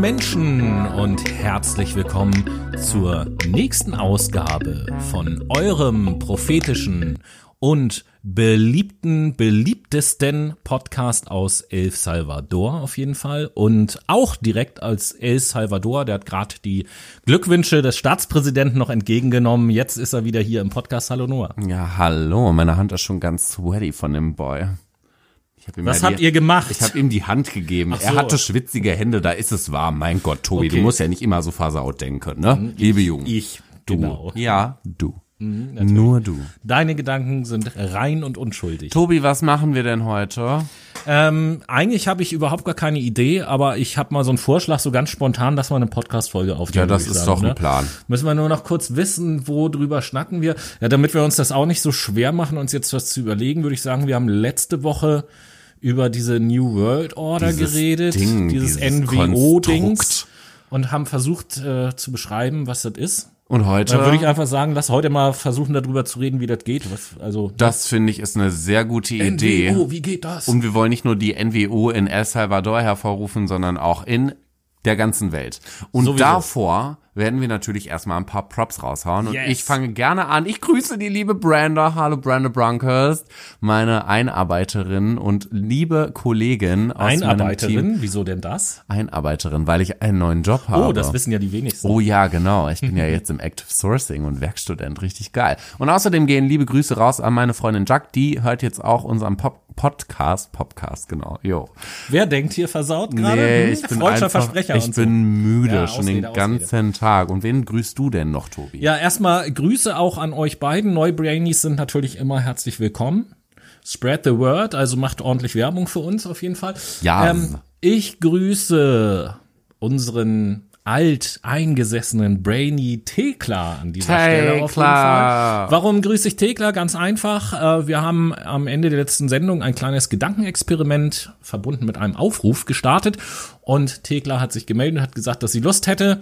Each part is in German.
Menschen und herzlich willkommen zur nächsten Ausgabe von eurem prophetischen und beliebten, beliebtesten Podcast aus El Salvador auf jeden Fall und auch direkt als El Salvador, der hat gerade die Glückwünsche des Staatspräsidenten noch entgegengenommen. Jetzt ist er wieder hier im Podcast. Hallo Noah. Ja, hallo, meine Hand ist schon ganz sweaty von dem Boy. Was habt die, ihr gemacht? Ich habe ihm die Hand gegeben. So. Er hatte schwitzige Hände, da ist es warm. Mein Gott, Tobi, okay. du musst ja nicht immer so faserout denken, ne? Mhm. Liebe Jungen. Ich, du. Genau. Ja, du. Mhm, Nur du. Deine Gedanken sind rein und unschuldig. Tobi, was machen wir denn heute? Ähm, eigentlich habe ich überhaupt gar keine Idee, aber ich habe mal so einen Vorschlag, so ganz spontan, dass wir eine Podcast-Folge aufnehmen. Ja, das ist sagen, doch ein ne? Plan. Müssen wir nur noch kurz wissen, wo drüber schnacken wir. Ja, damit wir uns das auch nicht so schwer machen, uns jetzt was zu überlegen, würde ich sagen, wir haben letzte Woche über diese New World Order dieses geredet, Ding, dieses, dieses NWO-Dings und haben versucht äh, zu beschreiben, was das ist. Und heute. Dann würde ich einfach sagen, lass heute mal versuchen, darüber zu reden, wie das geht. Was, also, das finde ich ist eine sehr gute Idee. NWO, wie geht das? Und wir wollen nicht nur die NWO in El Salvador hervorrufen, sondern auch in der ganzen Welt. Und Sowieso. davor werden wir natürlich erstmal ein paar Props raushauen. Und yes. ich fange gerne an. Ich grüße die liebe Branda. Hallo Branda Bronkhurst, meine Einarbeiterin und liebe Kollegin aus Einarbeiterin? meinem Team. Wieso denn das? Einarbeiterin, weil ich einen neuen Job habe. Oh, das wissen ja die wenigsten. Oh ja, genau. Ich bin ja jetzt im Active Sourcing und Werkstudent. Richtig geil. Und außerdem gehen liebe Grüße raus an meine Freundin Jack. Die hört jetzt auch unseren Pop Podcast, Podcast, genau. Jo. Wer denkt hier versaut gerade? Nee, hm? ich bin einfach, Versprecher ich bin müde ja, schon Ausrede, den ganzen Ausrede. Tag. Und wen grüßt du denn noch, Tobi? Ja, erstmal Grüße auch an euch beiden. Neubrainies sind natürlich immer herzlich willkommen. Spread the word, also macht ordentlich Werbung für uns auf jeden Fall. Ja. Ähm, ich grüße unseren alt eingesessenen Brainy Tekla an dieser Tekla. Stelle auf jeden Fall. Warum grüße ich Tekla? Ganz einfach. Äh, wir haben am Ende der letzten Sendung ein kleines Gedankenexperiment verbunden mit einem Aufruf gestartet und Tekla hat sich gemeldet und hat gesagt, dass sie Lust hätte,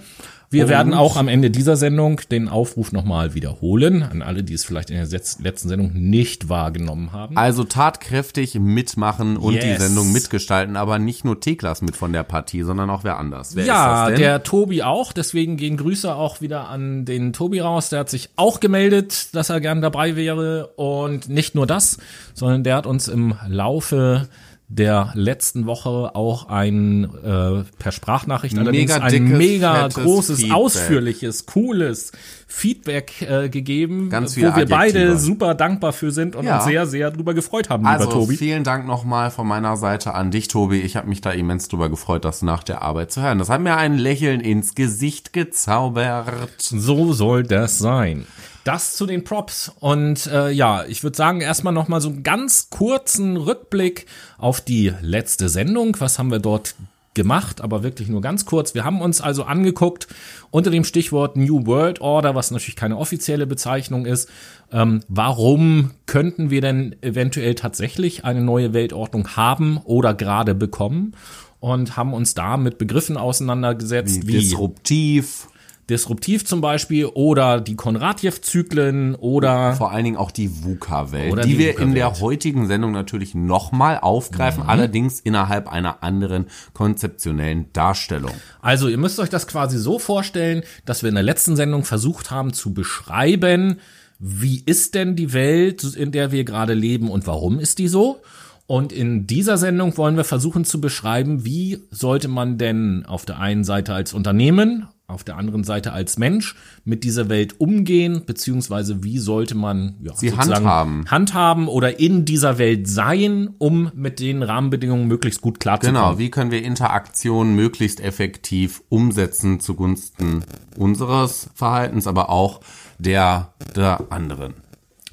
wir und werden auch am Ende dieser Sendung den Aufruf nochmal wiederholen an alle, die es vielleicht in der letzten Sendung nicht wahrgenommen haben. Also tatkräftig mitmachen und yes. die Sendung mitgestalten, aber nicht nur Teklas mit von der Partie, sondern auch wer anders. Wer ja, der Tobi auch. Deswegen gehen Grüße auch wieder an den Tobi raus. Der hat sich auch gemeldet, dass er gern dabei wäre. Und nicht nur das, sondern der hat uns im Laufe der letzten Woche auch ein äh, per Sprachnachricht allerdings mega ein mega großes, Feedback. ausführliches, cooles Feedback äh, gegeben, Ganz wo wir Adjektive. beide super dankbar für sind und ja. uns sehr, sehr drüber gefreut haben, also, lieber Tobi. Vielen Dank nochmal von meiner Seite an dich, Tobi. Ich habe mich da immens drüber gefreut, das nach der Arbeit zu hören. Das hat mir ein Lächeln ins Gesicht gezaubert. So soll das sein. Das zu den Props. Und äh, ja, ich würde sagen, erstmal nochmal so einen ganz kurzen Rückblick auf die letzte Sendung. Was haben wir dort gemacht, aber wirklich nur ganz kurz. Wir haben uns also angeguckt unter dem Stichwort New World Order, was natürlich keine offizielle Bezeichnung ist. Ähm, warum könnten wir denn eventuell tatsächlich eine neue Weltordnung haben oder gerade bekommen? Und haben uns da mit Begriffen auseinandergesetzt wie, wie disruptiv, Disruptiv zum Beispiel oder die Konradjew-Zyklen oder vor allen Dingen auch die VUCA-Welt, die, die wir in der heutigen Sendung natürlich nochmal aufgreifen, mhm. allerdings innerhalb einer anderen konzeptionellen Darstellung. Also ihr müsst euch das quasi so vorstellen, dass wir in der letzten Sendung versucht haben zu beschreiben, wie ist denn die Welt, in der wir gerade leben und warum ist die so? Und in dieser Sendung wollen wir versuchen zu beschreiben, wie sollte man denn auf der einen Seite als Unternehmen auf der anderen Seite als Mensch mit dieser Welt umgehen, beziehungsweise wie sollte man ja, sie handhaben. handhaben oder in dieser Welt sein, um mit den Rahmenbedingungen möglichst gut klarzukommen. Genau, wie können wir Interaktionen möglichst effektiv umsetzen zugunsten unseres Verhaltens, aber auch der der anderen.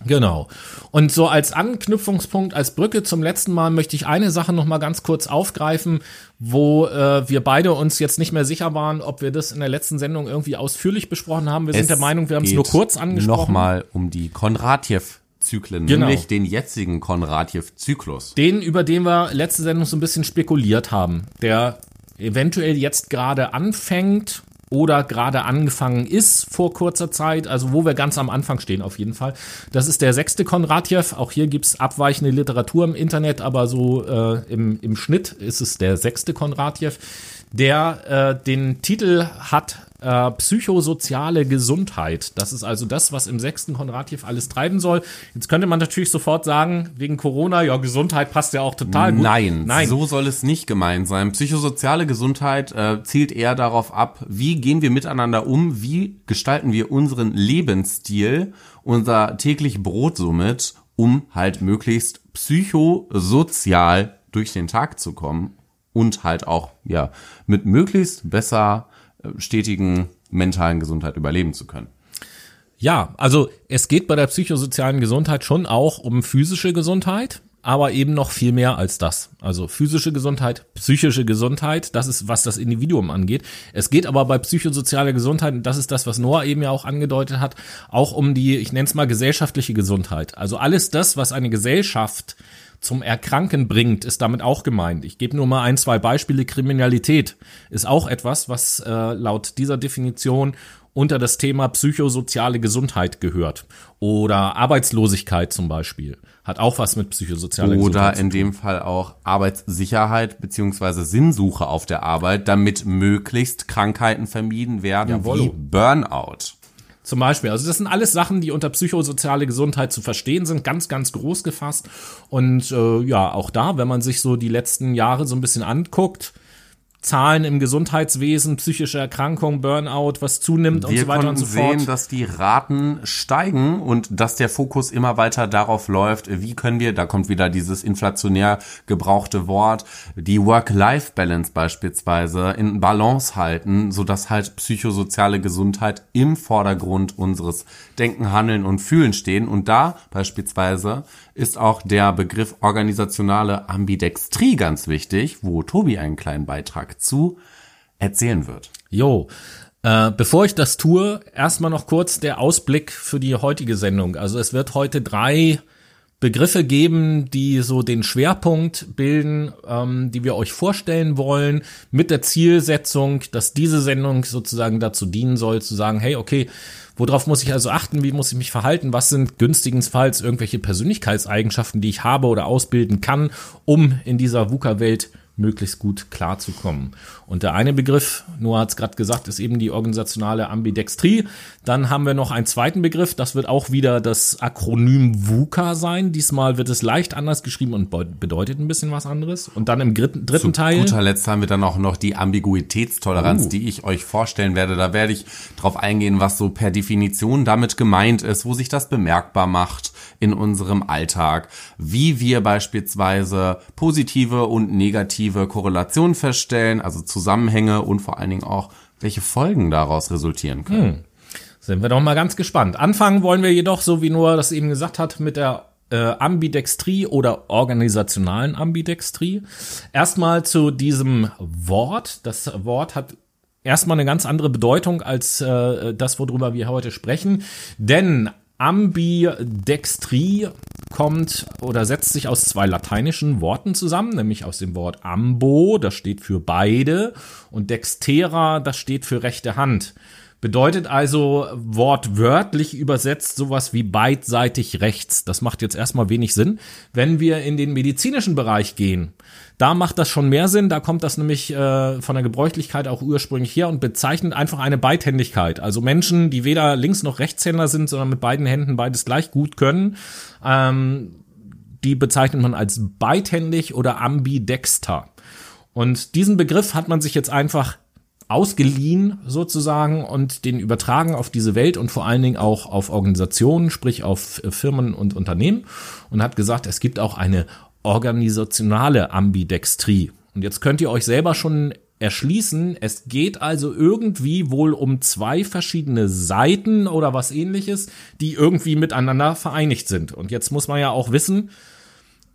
Genau. Und so als Anknüpfungspunkt, als Brücke zum letzten Mal möchte ich eine Sache noch mal ganz kurz aufgreifen, wo äh, wir beide uns jetzt nicht mehr sicher waren, ob wir das in der letzten Sendung irgendwie ausführlich besprochen haben. Wir es sind der Meinung, wir haben es nur kurz angesprochen. Nochmal um die Konradjew Zyklen, genau. nämlich den jetzigen Konradjew-Zyklus. Den, über den wir letzte Sendung so ein bisschen spekuliert haben, der eventuell jetzt gerade anfängt oder gerade angefangen ist vor kurzer Zeit, also wo wir ganz am Anfang stehen auf jeden Fall. Das ist der sechste Konradjew. Auch hier gibt's abweichende Literatur im Internet, aber so äh, im, im Schnitt ist es der sechste Konradjew. Der äh, den Titel hat äh, psychosoziale Gesundheit. Das ist also das, was im sechsten Konradjew alles treiben soll. Jetzt könnte man natürlich sofort sagen, wegen Corona, ja, Gesundheit passt ja auch total gut. Nein, Nein. so soll es nicht gemeint sein. Psychosoziale Gesundheit äh, zielt eher darauf ab, wie gehen wir miteinander um, wie gestalten wir unseren Lebensstil, unser täglich Brot somit, um halt möglichst psychosozial durch den Tag zu kommen und halt auch ja mit möglichst besser stetigen mentalen Gesundheit überleben zu können. Ja, also es geht bei der psychosozialen Gesundheit schon auch um physische Gesundheit, aber eben noch viel mehr als das. Also physische Gesundheit, psychische Gesundheit, das ist, was das Individuum angeht. Es geht aber bei psychosozialer Gesundheit, und das ist das, was Noah eben ja auch angedeutet hat, auch um die, ich nenne es mal gesellschaftliche Gesundheit. Also alles das, was eine Gesellschaft zum Erkranken bringt, ist damit auch gemeint. Ich gebe nur mal ein, zwei Beispiele. Kriminalität ist auch etwas, was äh, laut dieser Definition unter das Thema psychosoziale Gesundheit gehört. Oder Arbeitslosigkeit zum Beispiel hat auch was mit psychosozialer Oder Gesundheit Oder in dem Fall auch Arbeitssicherheit beziehungsweise Sinnsuche auf der Arbeit, damit möglichst Krankheiten vermieden werden Jawohl. wie Burnout. Zum Beispiel. Also das sind alles Sachen, die unter psychosoziale Gesundheit zu verstehen sind, ganz, ganz groß gefasst. Und äh, ja, auch da, wenn man sich so die letzten Jahre so ein bisschen anguckt, Zahlen im Gesundheitswesen, psychische Erkrankungen, Burnout, was zunimmt Wir und so weiter und so fort. Wir sehen, dass die Raten steigen und dass der Fokus immer weiter darauf läuft, wie können wir, da kommt wieder dieses inflationär gebrauchte Wort, die Work-Life-Balance beispielsweise in Balance halten, sodass halt psychosoziale Gesundheit im Vordergrund unseres Denken, Handeln und Fühlen stehen und da beispielsweise ist auch der Begriff organisationale Ambidextrie ganz wichtig, wo Tobi einen kleinen Beitrag zu erzählen wird. Jo, äh, bevor ich das tue, erstmal noch kurz der Ausblick für die heutige Sendung. Also es wird heute drei Begriffe geben, die so den Schwerpunkt bilden, ähm, die wir euch vorstellen wollen, mit der Zielsetzung, dass diese Sendung sozusagen dazu dienen soll, zu sagen, hey, okay, Worauf muss ich also achten? Wie muss ich mich verhalten? Was sind günstigenfalls irgendwelche Persönlichkeitseigenschaften, die ich habe oder ausbilden kann, um in dieser VUCA-Welt möglichst gut klarzukommen. Und der eine Begriff, Noah hat es gerade gesagt, ist eben die organisationale Ambidextrie. Dann haben wir noch einen zweiten Begriff, das wird auch wieder das Akronym VUCA sein. Diesmal wird es leicht anders geschrieben und bedeutet ein bisschen was anderes. Und dann im dritten, dritten Zu Teil. Zu guter Letzt haben wir dann auch noch die Ambiguitätstoleranz, uh. die ich euch vorstellen werde. Da werde ich drauf eingehen, was so per Definition damit gemeint ist, wo sich das bemerkbar macht in unserem Alltag, wie wir beispielsweise positive und negative Korrelationen feststellen, also Zusammenhänge und vor allen Dingen auch, welche Folgen daraus resultieren können. Hm. Sind wir doch mal ganz gespannt. Anfangen wollen wir jedoch, so wie Noah das eben gesagt hat, mit der äh, Ambidextrie oder organisationalen Ambidextrie. Erstmal zu diesem Wort. Das Wort hat erstmal eine ganz andere Bedeutung als äh, das, worüber wir heute sprechen. Denn Ambidextrie kommt oder setzt sich aus zwei lateinischen Worten zusammen, nämlich aus dem Wort ambo, das steht für beide, und dextera, das steht für rechte Hand. Bedeutet also wortwörtlich übersetzt sowas wie beidseitig rechts. Das macht jetzt erstmal wenig Sinn. Wenn wir in den medizinischen Bereich gehen, da macht das schon mehr Sinn. Da kommt das nämlich äh, von der Gebräuchlichkeit auch ursprünglich her und bezeichnet einfach eine Beidhändigkeit. Also Menschen, die weder Links- noch Rechtshänder sind, sondern mit beiden Händen beides gleich gut können. Ähm, die bezeichnet man als beidhändig oder ambidexter. Und diesen Begriff hat man sich jetzt einfach ausgeliehen sozusagen und den übertragen auf diese Welt und vor allen Dingen auch auf Organisationen, sprich auf Firmen und Unternehmen und hat gesagt, es gibt auch eine organisationale Ambidextrie. Und jetzt könnt ihr euch selber schon erschließen, es geht also irgendwie wohl um zwei verschiedene Seiten oder was ähnliches, die irgendwie miteinander vereinigt sind. Und jetzt muss man ja auch wissen,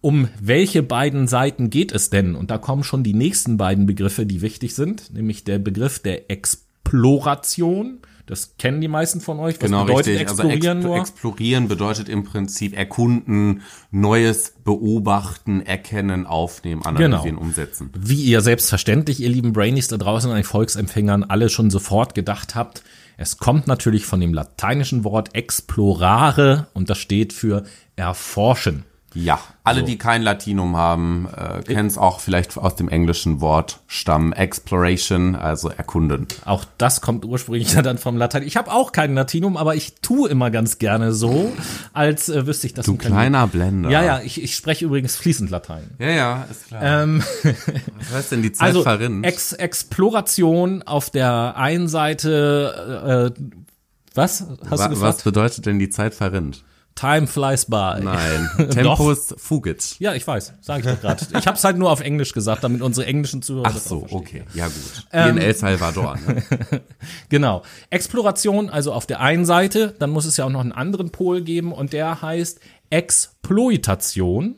um welche beiden Seiten geht es denn? Und da kommen schon die nächsten beiden Begriffe, die wichtig sind, nämlich der Begriff der Exploration das kennen die meisten von euch. Was genau, bedeutet richtig. Also explorieren also exp nur? Explorieren bedeutet im Prinzip erkunden, Neues beobachten, erkennen, aufnehmen, analysieren, genau. umsetzen. Wie ihr selbstverständlich, ihr lieben Brainies da draußen an den Volksempfängern, alle schon sofort gedacht habt, es kommt natürlich von dem lateinischen Wort explorare und das steht für erforschen. Ja, alle, so. die kein Latinum haben, äh, kennen es auch vielleicht aus dem englischen Wort Stamm Exploration, also erkunden. Auch das kommt ursprünglich dann vom Latein. Ich habe auch kein Latinum, aber ich tue immer ganz gerne so, als äh, wüsste ich das. Du kleiner Blender. Ja, ja, ich, ich spreche übrigens fließend Latein. Ja, ja, ist klar. Ähm, Was heißt denn die Zeit also, verrinnt? Ex Exploration auf der einen Seite, äh, was? Hast Wa du gefragt? Was bedeutet denn die Zeit verrinnt? Time flies by. Nein, Tempus fugit. Ja, ich weiß, sage ich doch gerade. Ich habe es halt nur auf Englisch gesagt, damit unsere englischen Zuhörer Ach so, okay, ja gut. Wie ähm, in El Salvador. Ne? genau. Exploration, also auf der einen Seite, dann muss es ja auch noch einen anderen Pol geben und der heißt Exploitation.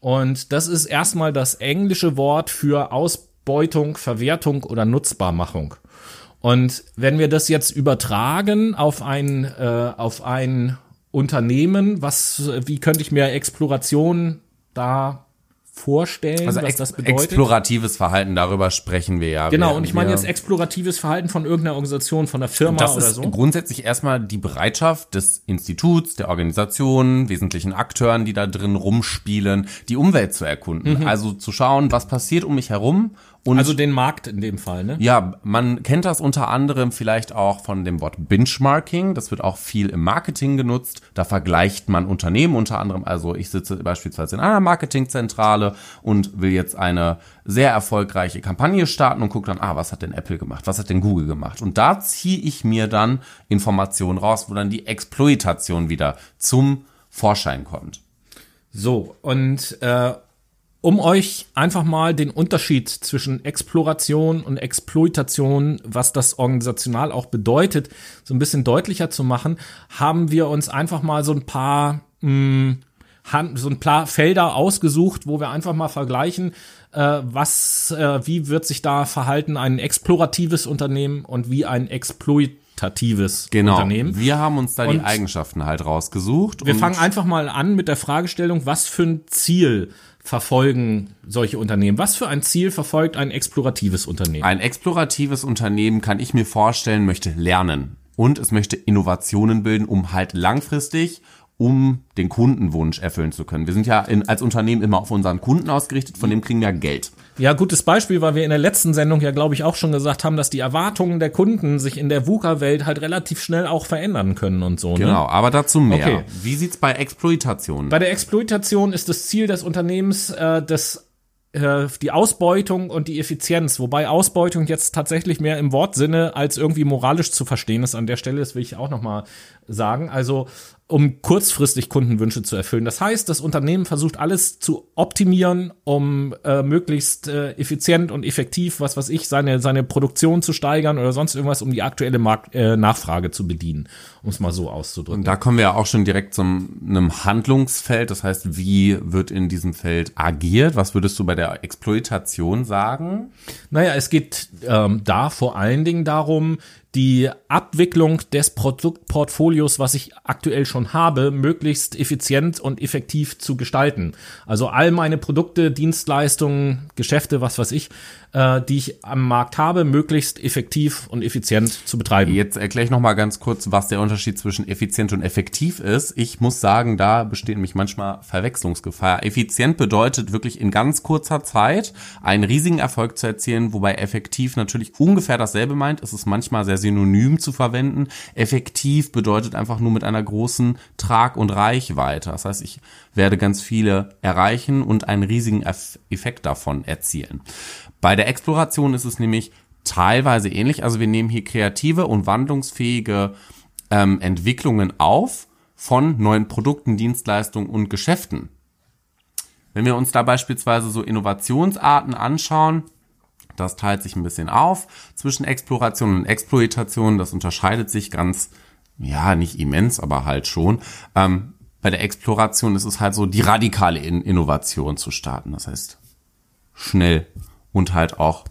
Und das ist erstmal das englische Wort für Ausbeutung, Verwertung oder Nutzbarmachung. Und wenn wir das jetzt übertragen auf ein, äh, auf ein Unternehmen, was, wie könnte ich mir Exploration da vorstellen, also was das bedeutet? Exploratives Verhalten, darüber sprechen wir ja. Genau, und ich meine jetzt exploratives Verhalten von irgendeiner Organisation, von der Firma das oder so. ist grundsätzlich erstmal die Bereitschaft des Instituts, der Organisation, wesentlichen Akteuren, die da drin rumspielen, die Umwelt zu erkunden. Mhm. Also zu schauen, was passiert um mich herum und also den Markt in dem Fall, ne? Ja, man kennt das unter anderem vielleicht auch von dem Wort Benchmarking. Das wird auch viel im Marketing genutzt. Da vergleicht man Unternehmen unter anderem. Also ich sitze beispielsweise in einer Marketingzentrale und will jetzt eine sehr erfolgreiche Kampagne starten und gucke dann, ah, was hat denn Apple gemacht? Was hat denn Google gemacht? Und da ziehe ich mir dann Informationen raus, wo dann die Exploitation wieder zum Vorschein kommt. So, und äh, um euch einfach mal den Unterschied zwischen Exploration und Exploitation, was das organisational auch bedeutet, so ein bisschen deutlicher zu machen, haben wir uns einfach mal so ein paar mh, hm, so ein paar Felder ausgesucht, wo wir einfach mal vergleichen, äh, was, äh, wie wird sich da verhalten ein exploratives Unternehmen und wie ein exploitatives genau. Unternehmen. Wir haben uns da und die Eigenschaften halt rausgesucht. Wir fangen einfach mal an mit der Fragestellung, was für ein Ziel verfolgen solche Unternehmen? Was für ein Ziel verfolgt ein exploratives Unternehmen? Ein exploratives Unternehmen kann ich mir vorstellen, möchte lernen und es möchte Innovationen bilden, um halt langfristig um den Kundenwunsch erfüllen zu können. Wir sind ja in, als Unternehmen immer auf unseren Kunden ausgerichtet, von dem kriegen wir Geld. Ja, gutes Beispiel, weil wir in der letzten Sendung ja, glaube ich, auch schon gesagt haben, dass die Erwartungen der Kunden sich in der VUCA-Welt halt relativ schnell auch verändern können und so. Ne? Genau, aber dazu mehr. Okay. Wie sieht's bei Exploitation? Bei der Exploitation ist das Ziel des Unternehmens äh, das äh, die Ausbeutung und die Effizienz, wobei Ausbeutung jetzt tatsächlich mehr im Wortsinne als irgendwie moralisch zu verstehen ist an der Stelle, das will ich auch noch mal sagen. Also um kurzfristig Kundenwünsche zu erfüllen. Das heißt, das Unternehmen versucht alles zu optimieren, um äh, möglichst äh, effizient und effektiv, was weiß ich, seine seine Produktion zu steigern oder sonst irgendwas, um die aktuelle Markt, äh, Nachfrage zu bedienen, um es mal so auszudrücken. Und da kommen wir ja auch schon direkt zu einem Handlungsfeld. Das heißt, wie wird in diesem Feld agiert? Was würdest du bei der Exploitation sagen? Naja, es geht ähm, da vor allen Dingen darum, die Abwicklung des Produktportfolios, was ich aktuell schon habe, möglichst effizient und effektiv zu gestalten. Also all meine Produkte, Dienstleistungen, Geschäfte, was weiß ich, äh, die ich am Markt habe, möglichst effektiv und effizient zu betreiben. Jetzt erkläre ich noch mal ganz kurz, was der Unterschied zwischen effizient und effektiv ist. Ich muss sagen, da besteht nämlich manchmal Verwechslungsgefahr. Effizient bedeutet wirklich in ganz kurzer Zeit einen riesigen Erfolg zu erzielen, wobei effektiv natürlich ungefähr dasselbe meint. Es ist manchmal sehr synonym zu verwenden. Effektiv bedeutet einfach nur mit einer großen Trag- und Reichweite. Das heißt, ich werde ganz viele erreichen und einen riesigen Effekt davon erzielen. Bei der Exploration ist es nämlich teilweise ähnlich. Also wir nehmen hier kreative und wandlungsfähige ähm, Entwicklungen auf von neuen Produkten, Dienstleistungen und Geschäften. Wenn wir uns da beispielsweise so Innovationsarten anschauen, das teilt sich ein bisschen auf zwischen Exploration und Exploitation. Das unterscheidet sich ganz, ja, nicht immens, aber halt schon. Ähm, bei der Exploration ist es halt so, die radikale Innovation zu starten. Das heißt, schnell und halt auch,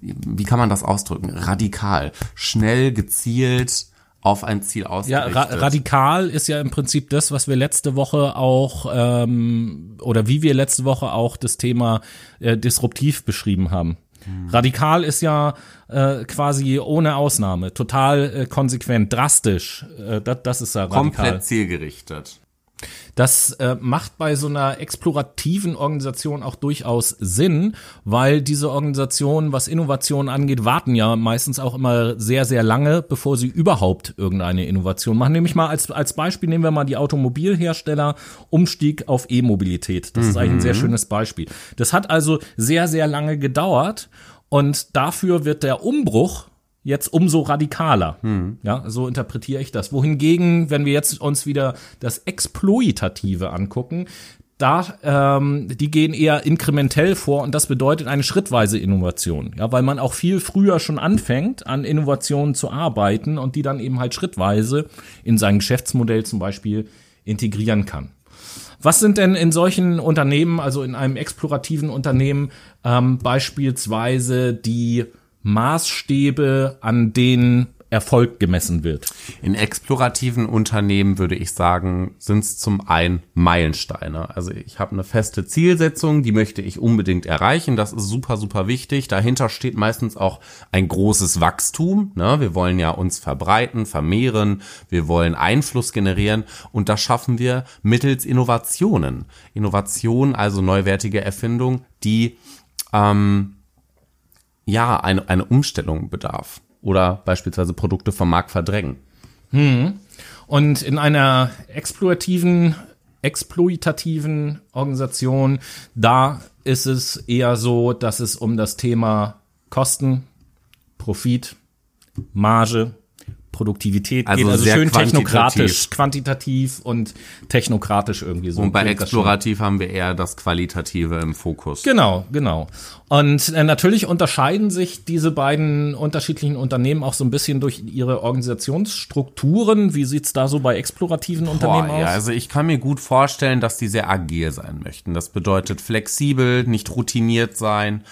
wie kann man das ausdrücken? Radikal, schnell, gezielt auf ein Ziel ausgerichtet. Ja, ra radikal ist ja im Prinzip das, was wir letzte Woche auch ähm, oder wie wir letzte Woche auch das Thema äh, disruptiv beschrieben haben. Hm. Radikal ist ja äh, quasi ohne Ausnahme, total äh, konsequent, drastisch. Äh, das, das ist ja radikal. Komplett zielgerichtet. Das äh, macht bei so einer explorativen Organisation auch durchaus Sinn, weil diese Organisationen, was Innovation angeht, warten ja meistens auch immer sehr, sehr lange, bevor sie überhaupt irgendeine Innovation machen. Nämlich mal als, als Beispiel nehmen wir mal die Automobilhersteller Umstieg auf E-Mobilität. Das mhm. ist eigentlich ein sehr mhm. schönes Beispiel. Das hat also sehr, sehr lange gedauert und dafür wird der Umbruch jetzt umso radikaler. Hm. Ja, so interpretiere ich das. Wohingegen, wenn wir jetzt uns wieder das Exploitative angucken, da, ähm, die gehen eher inkrementell vor und das bedeutet eine schrittweise Innovation. Ja, weil man auch viel früher schon anfängt, an Innovationen zu arbeiten und die dann eben halt schrittweise in sein Geschäftsmodell zum Beispiel integrieren kann. Was sind denn in solchen Unternehmen, also in einem explorativen Unternehmen, ähm, beispielsweise die Maßstäbe, an denen Erfolg gemessen wird? In explorativen Unternehmen würde ich sagen, sind es zum einen Meilensteine. Also ich habe eine feste Zielsetzung, die möchte ich unbedingt erreichen. Das ist super, super wichtig. Dahinter steht meistens auch ein großes Wachstum. Ne? Wir wollen ja uns verbreiten, vermehren, wir wollen Einfluss generieren und das schaffen wir mittels Innovationen. Innovation, also neuwertige Erfindung, die ähm, ja, eine, eine Umstellung bedarf oder beispielsweise Produkte vom Markt verdrängen. Hm. Und in einer exploitativen, exploitativen Organisation, da ist es eher so, dass es um das Thema Kosten, Profit, Marge Produktivität also geht. Also schön technokratisch, quantitativ und technokratisch irgendwie so. Und bei Explorativ haben wir eher das Qualitative im Fokus. Genau, genau. Und äh, natürlich unterscheiden sich diese beiden unterschiedlichen Unternehmen auch so ein bisschen durch ihre Organisationsstrukturen. Wie sieht's da so bei explorativen Boah, Unternehmen aus? Ja, also ich kann mir gut vorstellen, dass die sehr agil sein möchten. Das bedeutet flexibel, nicht routiniert sein,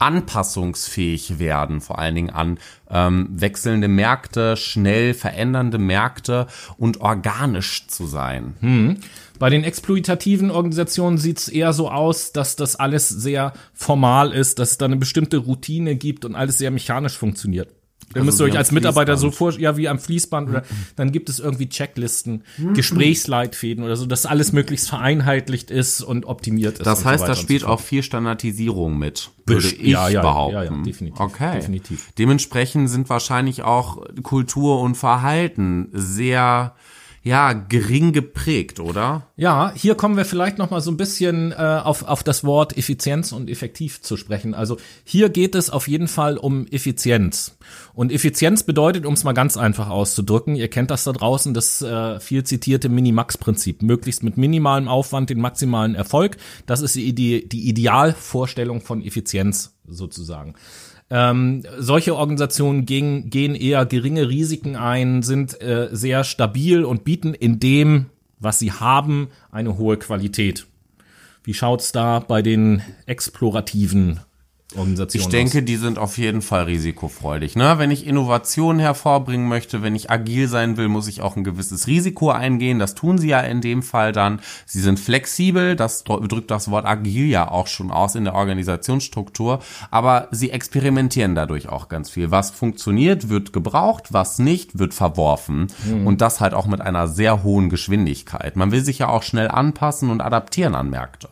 anpassungsfähig werden, vor allen Dingen an ähm, wechselnde Märkte, schnell verändernde Märkte und organisch zu sein. Hm. Bei den exploitativen Organisationen sieht es eher so aus, dass das alles sehr formal ist, dass es da eine bestimmte Routine gibt und alles sehr mechanisch funktioniert. Ihr also müsst euch als Mitarbeiter so vor, ja, wie am Fließband oder dann gibt es irgendwie Checklisten, mhm. Gesprächsleitfäden oder so, dass alles möglichst vereinheitlicht ist und optimiert ist. Das heißt, so da spielt so auch viel Standardisierung mit, würde ich ja, ja, behaupten. Ja, ja, definitiv. Okay. Definitiv. Dementsprechend sind wahrscheinlich auch Kultur und Verhalten sehr ja, gering geprägt, oder? Ja, hier kommen wir vielleicht noch mal so ein bisschen äh, auf, auf das Wort Effizienz und effektiv zu sprechen. Also hier geht es auf jeden Fall um Effizienz. Und Effizienz bedeutet, um es mal ganz einfach auszudrücken, ihr kennt das da draußen, das äh, viel zitierte Minimax-Prinzip. Möglichst mit minimalem Aufwand den maximalen Erfolg. Das ist die, die, die Idealvorstellung von Effizienz sozusagen. Ähm, solche Organisationen gehen, gehen eher geringe Risiken ein, sind äh, sehr stabil und bieten in dem, was sie haben, eine hohe Qualität. Wie schaut's da bei den explorativen Organisation Ich denke, aus. die sind auf jeden Fall risikofreudig. Ne? Wenn ich Innovationen hervorbringen möchte, wenn ich agil sein will, muss ich auch ein gewisses Risiko eingehen. Das tun sie ja in dem Fall dann. Sie sind flexibel, das drückt das Wort agil ja auch schon aus in der Organisationsstruktur, aber sie experimentieren dadurch auch ganz viel. Was funktioniert, wird gebraucht, was nicht, wird verworfen. Mhm. Und das halt auch mit einer sehr hohen Geschwindigkeit. Man will sich ja auch schnell anpassen und adaptieren an Märkte.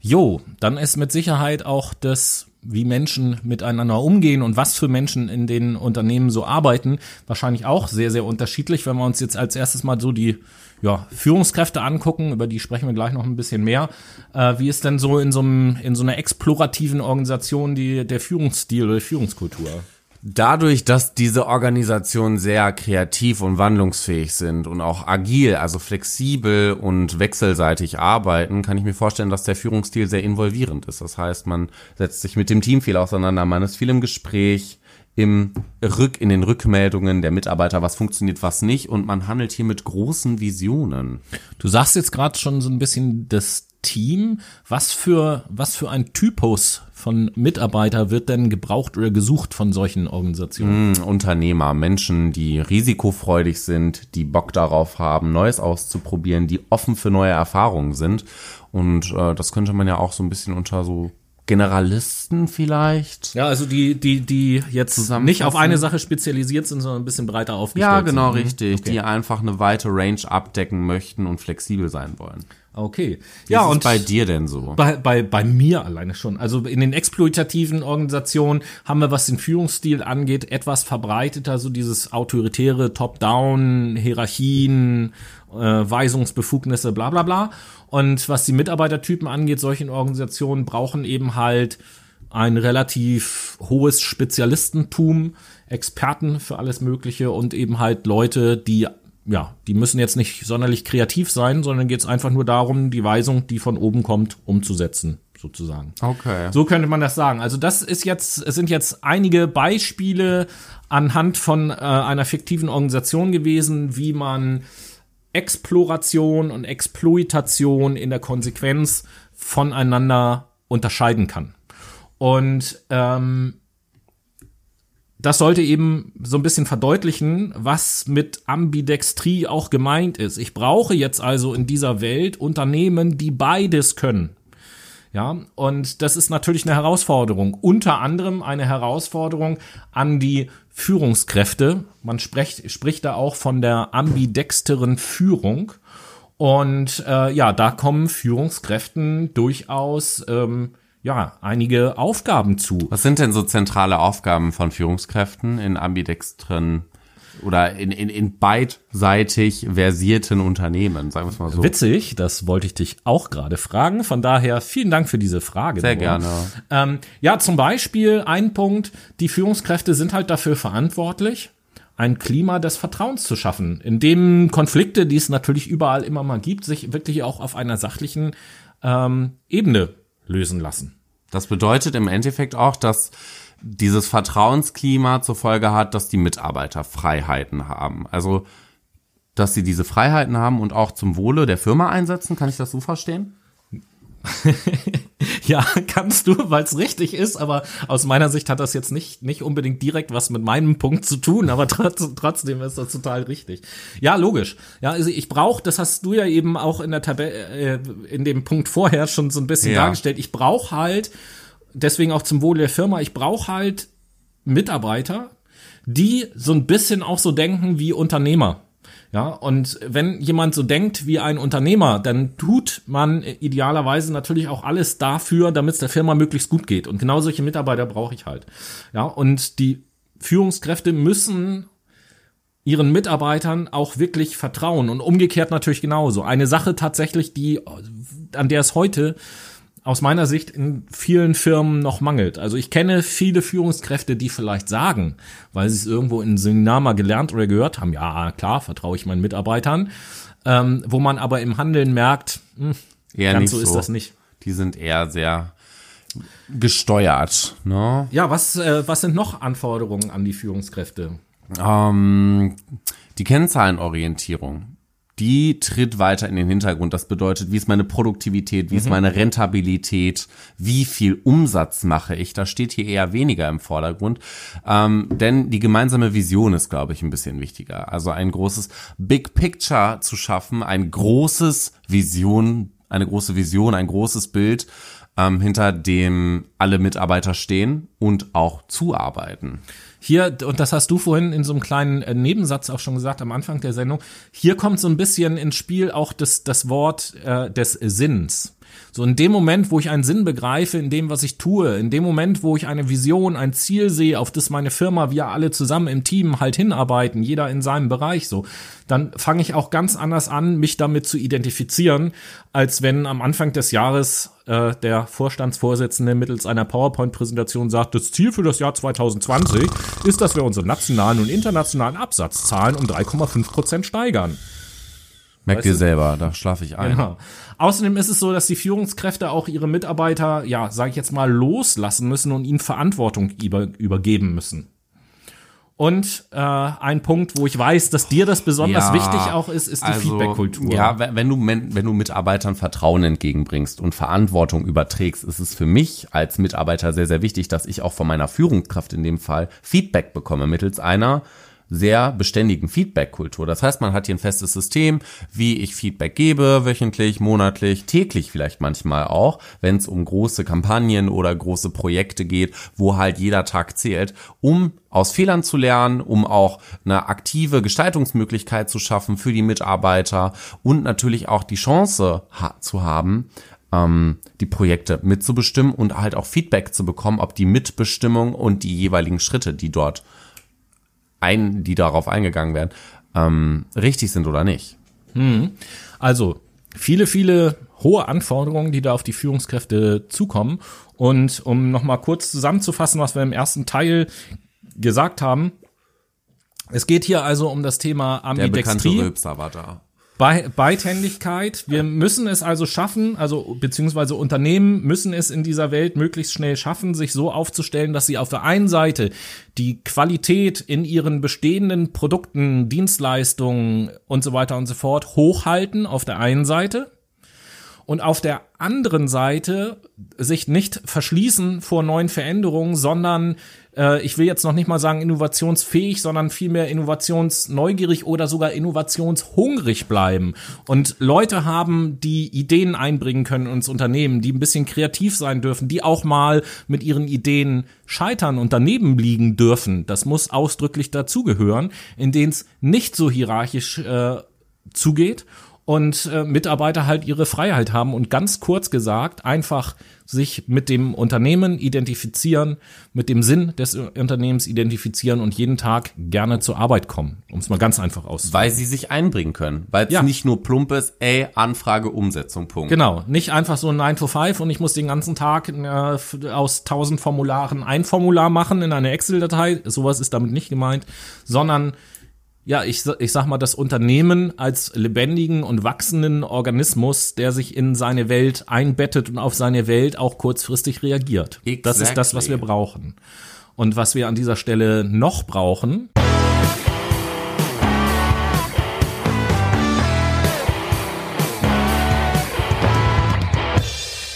Jo, dann ist mit Sicherheit auch das wie Menschen miteinander umgehen und was für Menschen in den Unternehmen so arbeiten, wahrscheinlich auch sehr, sehr unterschiedlich. Wenn wir uns jetzt als erstes mal so die ja, Führungskräfte angucken, über die sprechen wir gleich noch ein bisschen mehr. Äh, wie ist denn so in so, einem, in so einer explorativen Organisation die, der Führungsstil oder Führungskultur? Dadurch, dass diese Organisationen sehr kreativ und wandlungsfähig sind und auch agil, also flexibel und wechselseitig arbeiten, kann ich mir vorstellen, dass der Führungsstil sehr involvierend ist. Das heißt, man setzt sich mit dem Team viel auseinander, man ist viel im Gespräch, im Rück, in den Rückmeldungen der Mitarbeiter, was funktioniert, was nicht und man handelt hier mit großen Visionen. Du sagst jetzt gerade schon so ein bisschen das Team. Was für, was für ein Typus von Mitarbeiter wird denn gebraucht oder gesucht von solchen Organisationen? Mm, Unternehmer, Menschen, die risikofreudig sind, die Bock darauf haben, Neues auszuprobieren, die offen für neue Erfahrungen sind. Und äh, das könnte man ja auch so ein bisschen unter so Generalisten vielleicht. Ja, also die, die, die jetzt nicht auf eine Sache spezialisiert sind, sondern ein bisschen breiter aufgestellt Ja, genau, sind. Mhm. richtig. Okay. Die einfach eine weite Range abdecken möchten und flexibel sein wollen. Okay. Wie ja, ist und bei dir denn so? Bei, bei, bei mir alleine schon. Also in den exploitativen Organisationen haben wir, was den Führungsstil angeht, etwas verbreiteter, so dieses autoritäre Top-Down, Hierarchien, äh, Weisungsbefugnisse, bla bla bla. Und was die Mitarbeitertypen angeht, solche Organisationen brauchen eben halt ein relativ hohes Spezialistentum, Experten für alles Mögliche und eben halt Leute, die ja, die müssen jetzt nicht sonderlich kreativ sein, sondern geht es einfach nur darum, die Weisung, die von oben kommt, umzusetzen, sozusagen. Okay. So könnte man das sagen. Also das ist jetzt, es sind jetzt einige Beispiele anhand von äh, einer fiktiven Organisation gewesen, wie man Exploration und Exploitation in der Konsequenz voneinander unterscheiden kann. Und ähm, das sollte eben so ein bisschen verdeutlichen, was mit Ambidextrie auch gemeint ist. Ich brauche jetzt also in dieser Welt Unternehmen, die beides können. Ja, und das ist natürlich eine Herausforderung. Unter anderem eine Herausforderung an die Führungskräfte. Man spricht, spricht da auch von der ambidexteren Führung. Und äh, ja, da kommen Führungskräften durchaus ähm, ja, einige Aufgaben zu. Was sind denn so zentrale Aufgaben von Führungskräften in ambidextren oder in, in, in beidseitig versierten Unternehmen, sagen wir es mal so. Witzig, das wollte ich dich auch gerade fragen. Von daher vielen Dank für diese Frage. Sehr Noah. gerne. Ähm, ja, zum Beispiel ein Punkt, die Führungskräfte sind halt dafür verantwortlich, ein Klima des Vertrauens zu schaffen, in dem Konflikte, die es natürlich überall immer mal gibt, sich wirklich auch auf einer sachlichen ähm, Ebene lösen lassen. Das bedeutet im Endeffekt auch, dass dieses Vertrauensklima zur Folge hat, dass die Mitarbeiter Freiheiten haben. Also, dass sie diese Freiheiten haben und auch zum Wohle der Firma einsetzen. Kann ich das so verstehen? ja, kannst du, weil es richtig ist, aber aus meiner Sicht hat das jetzt nicht, nicht unbedingt direkt was mit meinem Punkt zu tun, aber trotz, trotzdem ist das total richtig. Ja, logisch. Ja, also ich brauche, das hast du ja eben auch in der Tabelle, äh, in dem Punkt vorher schon so ein bisschen ja. dargestellt, ich brauche halt, deswegen auch zum Wohle der Firma, ich brauche halt Mitarbeiter, die so ein bisschen auch so denken wie Unternehmer. Ja, und wenn jemand so denkt wie ein Unternehmer, dann tut man idealerweise natürlich auch alles dafür, damit es der Firma möglichst gut geht. Und genau solche Mitarbeiter brauche ich halt. Ja, und die Führungskräfte müssen ihren Mitarbeitern auch wirklich vertrauen und umgekehrt natürlich genauso. Eine Sache tatsächlich, die, an der es heute aus meiner Sicht in vielen Firmen noch mangelt. Also ich kenne viele Führungskräfte, die vielleicht sagen, weil sie es irgendwo in Seminar mal gelernt oder gehört haben, ja klar, vertraue ich meinen Mitarbeitern, ähm, wo man aber im Handeln merkt, mh, eher ganz so ist so. das nicht. Die sind eher sehr gesteuert. Ne? Ja, was, äh, was sind noch Anforderungen an die Führungskräfte? Ähm, die Kennzahlenorientierung die tritt weiter in den Hintergrund. Das bedeutet, wie ist meine Produktivität, wie mhm. ist meine Rentabilität, wie viel Umsatz mache ich? Da steht hier eher weniger im Vordergrund. Ähm, denn die gemeinsame Vision ist, glaube ich, ein bisschen wichtiger. Also ein großes Big Picture zu schaffen, ein großes Vision, eine große Vision, ein großes Bild, ähm, hinter dem alle Mitarbeiter stehen und auch zuarbeiten. Hier, und das hast du vorhin in so einem kleinen äh, Nebensatz auch schon gesagt am Anfang der Sendung, hier kommt so ein bisschen ins Spiel auch das, das Wort äh, des Sinns. So in dem Moment, wo ich einen Sinn begreife in dem, was ich tue, in dem Moment, wo ich eine Vision, ein Ziel sehe, auf das meine Firma, wir alle zusammen im Team halt hinarbeiten, jeder in seinem Bereich so, dann fange ich auch ganz anders an, mich damit zu identifizieren, als wenn am Anfang des Jahres äh, der Vorstandsvorsitzende mittels einer PowerPoint-Präsentation sagt, das Ziel für das Jahr 2020 ist, dass wir unsere nationalen und internationalen Absatzzahlen um 3,5 Prozent steigern. Merkt ihr selber, da schlafe ich ein. Genau. Außerdem ist es so, dass die Führungskräfte auch ihre Mitarbeiter, ja, sage ich jetzt mal, loslassen müssen und ihnen Verantwortung über, übergeben müssen. Und äh, ein Punkt, wo ich weiß, dass dir das besonders Ja, wichtig auch ist, ist die also, Feedback-Kultur. Ja, wenn du, wenn du Mitarbeitern Vertrauen entgegenbringst und Verantwortung überträgst, ist es für mich als Mitarbeiter sehr, sehr wichtig, dass ich auch von meiner Führungskraft in dem Fall Feedback bekomme mittels einer sehr beständigen Feedback-Kultur. Das heißt, man hat hier ein festes System, wie ich Feedback gebe, wöchentlich, monatlich, täglich vielleicht manchmal auch, wenn es um große Kampagnen oder große Projekte geht, wo halt jeder Tag zählt, um aus Fehlern zu lernen, um auch eine aktive Gestaltungsmöglichkeit zu schaffen für die Mitarbeiter und natürlich auch die Chance ha zu haben, ähm, die Projekte mitzubestimmen und halt auch Feedback zu bekommen, ob die Mitbestimmung und die jeweiligen Schritte, die dort ein, die darauf eingegangen werden, ähm, richtig sind oder nicht. Hm. Also viele, viele hohe Anforderungen, die da auf die Führungskräfte zukommen. Und um nochmal kurz zusammenzufassen, was wir im ersten Teil gesagt haben, es geht hier also um das Thema Ambidextrie. Der bekannte Rülpser war da. Be Beidhändigkeit. Wir müssen es also schaffen, also beziehungsweise Unternehmen müssen es in dieser Welt möglichst schnell schaffen, sich so aufzustellen, dass sie auf der einen Seite die Qualität in ihren bestehenden Produkten, Dienstleistungen und so weiter und so fort hochhalten auf der einen Seite und auf der anderen Seite sich nicht verschließen vor neuen Veränderungen, sondern äh, ich will jetzt noch nicht mal sagen innovationsfähig, sondern vielmehr innovationsneugierig oder sogar innovationshungrig bleiben und Leute haben, die Ideen einbringen können ins Unternehmen, die ein bisschen kreativ sein dürfen, die auch mal mit ihren Ideen scheitern und daneben liegen dürfen. Das muss ausdrücklich dazugehören, in denen es nicht so hierarchisch äh, zugeht und äh, Mitarbeiter halt ihre Freiheit haben und ganz kurz gesagt einfach sich mit dem Unternehmen identifizieren, mit dem Sinn des Unternehmens identifizieren und jeden Tag gerne zur Arbeit kommen, um es mal ganz einfach auszudrücken. Weil sie sich einbringen können, weil es ja. nicht nur plump ist, ey, Anfrage, Umsetzung, Punkt. Genau, nicht einfach so ein 9 to 5 und ich muss den ganzen Tag äh, aus tausend Formularen ein Formular machen in eine Excel-Datei, sowas ist damit nicht gemeint, sondern ja, ich, ich sag mal, das Unternehmen als lebendigen und wachsenden Organismus, der sich in seine Welt einbettet und auf seine Welt auch kurzfristig reagiert. Exactly. Das ist das, was wir brauchen. Und was wir an dieser Stelle noch brauchen,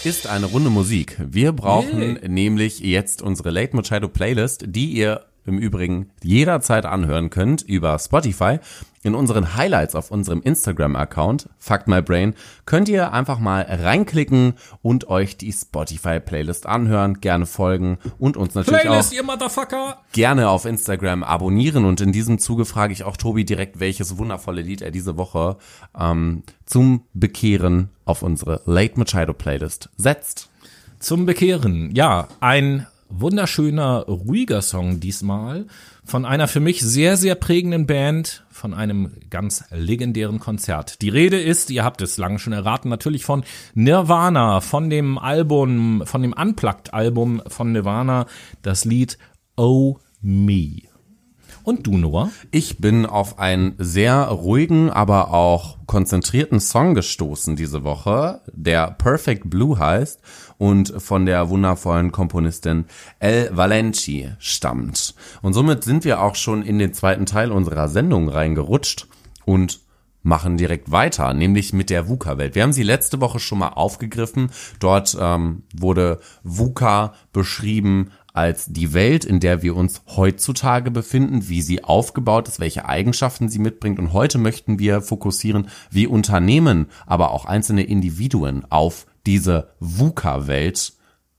ist eine runde Musik. Wir brauchen yeah. nämlich jetzt unsere Late Machado Playlist, die ihr im Übrigen jederzeit anhören könnt über Spotify. In unseren Highlights auf unserem Instagram-Account, Fuck My Brain, könnt ihr einfach mal reinklicken und euch die Spotify-Playlist anhören, gerne folgen und uns natürlich Playlist, auch gerne auf Instagram abonnieren. Und in diesem Zuge frage ich auch Tobi direkt, welches wundervolle Lied er diese Woche ähm, zum Bekehren auf unsere Late Machado Playlist setzt. Zum Bekehren, ja, ein wunderschöner, ruhiger Song diesmal von einer für mich sehr, sehr prägenden Band, von einem ganz legendären Konzert. Die Rede ist, ihr habt es lange schon erraten, natürlich von Nirvana, von dem Album, von dem Unplugged-Album von Nirvana, das Lied Oh Me. Und du, Noah? Ich bin auf einen sehr ruhigen, aber auch konzentrierten Song gestoßen diese Woche, der Perfect Blue heißt und von der wundervollen Komponistin El Valenci stammt. Und somit sind wir auch schon in den zweiten Teil unserer Sendung reingerutscht und machen direkt weiter, nämlich mit der VUCA-Welt. Wir haben sie letzte Woche schon mal aufgegriffen. Dort ähm, wurde VUCA beschrieben als die Welt, in der wir uns heutzutage befinden, wie sie aufgebaut ist, welche Eigenschaften sie mitbringt. Und heute möchten wir fokussieren, wie Unternehmen, aber auch einzelne Individuen auf diese VUCA-Welt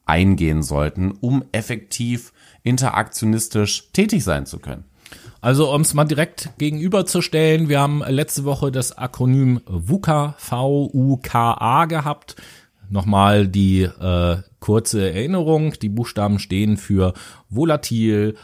eingehen sollten, um effektiv interaktionistisch tätig sein zu können. Also um es mal direkt gegenüberzustellen, wir haben letzte Woche das Akronym VUCA, V-U-K-A gehabt. Nochmal die äh, kurze Erinnerung. Die Buchstaben stehen für volatil,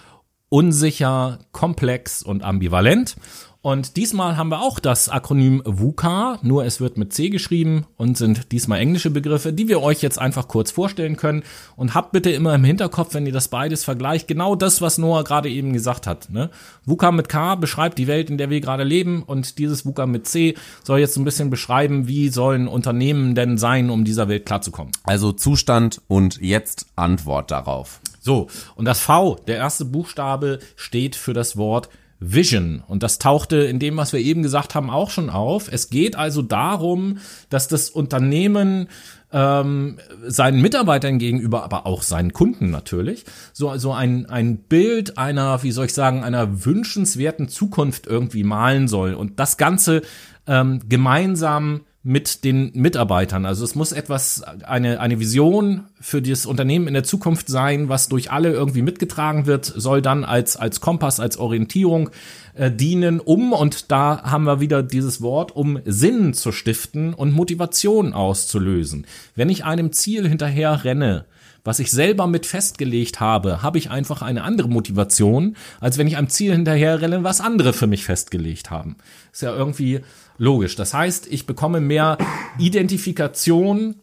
unsicher, komplex und ambivalent. Und diesmal haben wir auch das Akronym VUCA, nur es wird mit C geschrieben und sind diesmal englische Begriffe, die wir euch jetzt einfach kurz vorstellen können. Und habt bitte immer im Hinterkopf, wenn ihr das beides vergleicht, genau das, was Noah gerade eben gesagt hat. Ne? VUCA mit K beschreibt die Welt, in der wir gerade leben und dieses VUCA mit C soll jetzt ein bisschen beschreiben, wie sollen Unternehmen denn sein, um dieser Welt klarzukommen. Also Zustand und jetzt Antwort darauf. So, und das V, der erste Buchstabe, steht für das Wort Vision. Und das tauchte in dem, was wir eben gesagt haben, auch schon auf. Es geht also darum, dass das Unternehmen ähm, seinen Mitarbeitern gegenüber, aber auch seinen Kunden natürlich, so, so ein, ein Bild einer, wie soll ich sagen, einer wünschenswerten Zukunft irgendwie malen soll und das Ganze ähm, gemeinsam mit den Mitarbeitern. Also es muss etwas, eine, eine Vision für das Unternehmen in der Zukunft sein, was durch alle irgendwie mitgetragen wird, soll dann als, als Kompass, als Orientierung äh, dienen, um, und da haben wir wieder dieses Wort, um Sinn zu stiften und Motivation auszulösen. Wenn ich einem Ziel hinterher renne, was ich selber mit festgelegt habe, habe ich einfach eine andere Motivation, als wenn ich einem Ziel hinterher renne, was andere für mich festgelegt haben. Ist ja irgendwie logisch. Das heißt, ich bekomme mehr Identifikation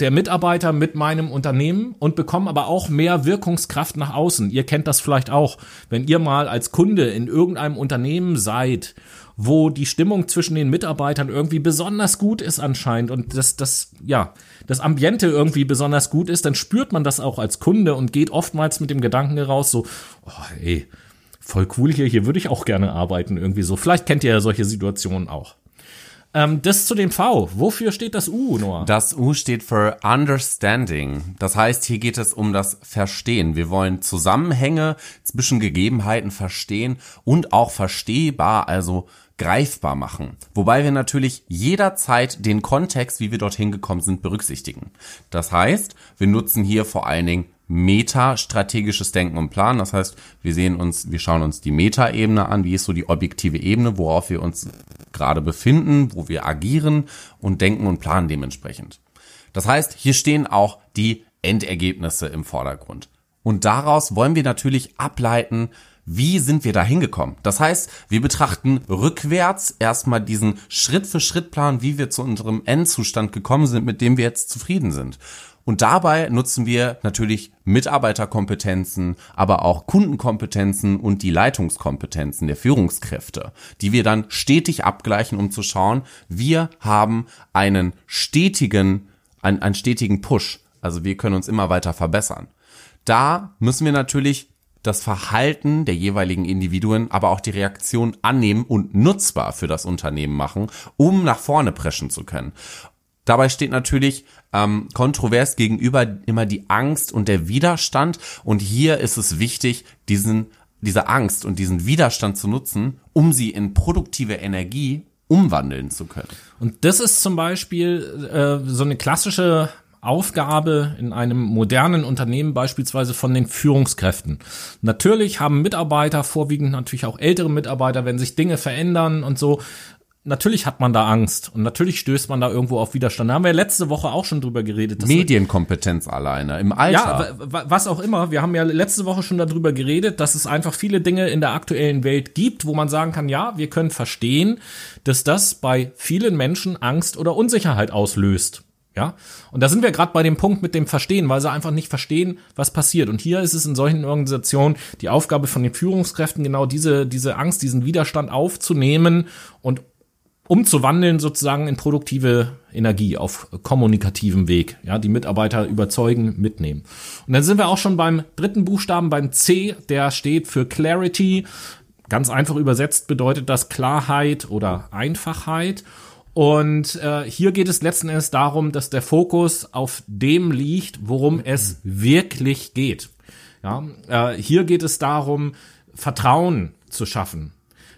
der Mitarbeiter mit meinem Unternehmen und bekomme aber auch mehr Wirkungskraft nach außen. Ihr kennt das vielleicht auch, wenn ihr mal als Kunde in irgendeinem Unternehmen seid, wo die Stimmung zwischen den Mitarbeitern irgendwie besonders gut ist anscheinend und das, das, ja, das Ambiente irgendwie besonders gut ist, dann spürt man das auch als Kunde und geht oftmals mit dem Gedanken heraus so, oh, ey, voll cool hier, hier würde ich auch gerne arbeiten, irgendwie so. Vielleicht kennt ihr ja solche Situationen auch. Ähm, das zu dem V. Wofür steht das U, Noah? Das U steht für Understanding. Das heißt, hier geht es um das Verstehen. Wir wollen Zusammenhänge zwischen Gegebenheiten verstehen und auch verstehbar, also greifbar machen. Wobei wir natürlich jederzeit den Kontext, wie wir dorthin gekommen sind, berücksichtigen. Das heißt, wir nutzen hier vor allen Dingen metastrategisches Denken und Planen. Das heißt, wir sehen uns, wir schauen uns die Metaebene an, wie ist so die objektive Ebene, worauf wir uns gerade befinden, wo wir agieren und denken und planen dementsprechend. Das heißt, hier stehen auch die Endergebnisse im Vordergrund. Und daraus wollen wir natürlich ableiten, wie sind wir da hingekommen? Das heißt, wir betrachten rückwärts erstmal diesen Schritt für Schritt Plan, wie wir zu unserem Endzustand gekommen sind, mit dem wir jetzt zufrieden sind. Und dabei nutzen wir natürlich Mitarbeiterkompetenzen, aber auch Kundenkompetenzen und die Leitungskompetenzen der Führungskräfte, die wir dann stetig abgleichen, um zu schauen, wir haben einen stetigen, einen, einen stetigen Push. Also wir können uns immer weiter verbessern. Da müssen wir natürlich das Verhalten der jeweiligen Individuen, aber auch die Reaktion annehmen und nutzbar für das Unternehmen machen, um nach vorne preschen zu können. Dabei steht natürlich ähm, kontrovers gegenüber immer die Angst und der Widerstand. Und hier ist es wichtig, diesen, diese Angst und diesen Widerstand zu nutzen, um sie in produktive Energie umwandeln zu können. Und das ist zum Beispiel äh, so eine klassische Aufgabe in einem modernen Unternehmen beispielsweise von den Führungskräften. Natürlich haben Mitarbeiter, vorwiegend natürlich auch ältere Mitarbeiter, wenn sich Dinge verändern und so, natürlich hat man da Angst und natürlich stößt man da irgendwo auf Widerstand. Da haben wir letzte Woche auch schon drüber geredet. Medienkompetenz alleine im Alter. Ja, was auch immer. Wir haben ja letzte Woche schon darüber geredet, dass es einfach viele Dinge in der aktuellen Welt gibt, wo man sagen kann, ja, wir können verstehen, dass das bei vielen Menschen Angst oder Unsicherheit auslöst. Ja, und da sind wir gerade bei dem Punkt mit dem Verstehen, weil sie einfach nicht verstehen, was passiert. Und hier ist es in solchen Organisationen die Aufgabe von den Führungskräften, genau diese, diese Angst, diesen Widerstand aufzunehmen und umzuwandeln sozusagen in produktive Energie auf kommunikativem Weg. Ja, die Mitarbeiter überzeugen, mitnehmen. Und dann sind wir auch schon beim dritten Buchstaben, beim C, der steht für Clarity. Ganz einfach übersetzt bedeutet das Klarheit oder Einfachheit. Und äh, hier geht es letzten Endes darum, dass der Fokus auf dem liegt, worum es wirklich geht. Ja, äh, hier geht es darum, Vertrauen zu schaffen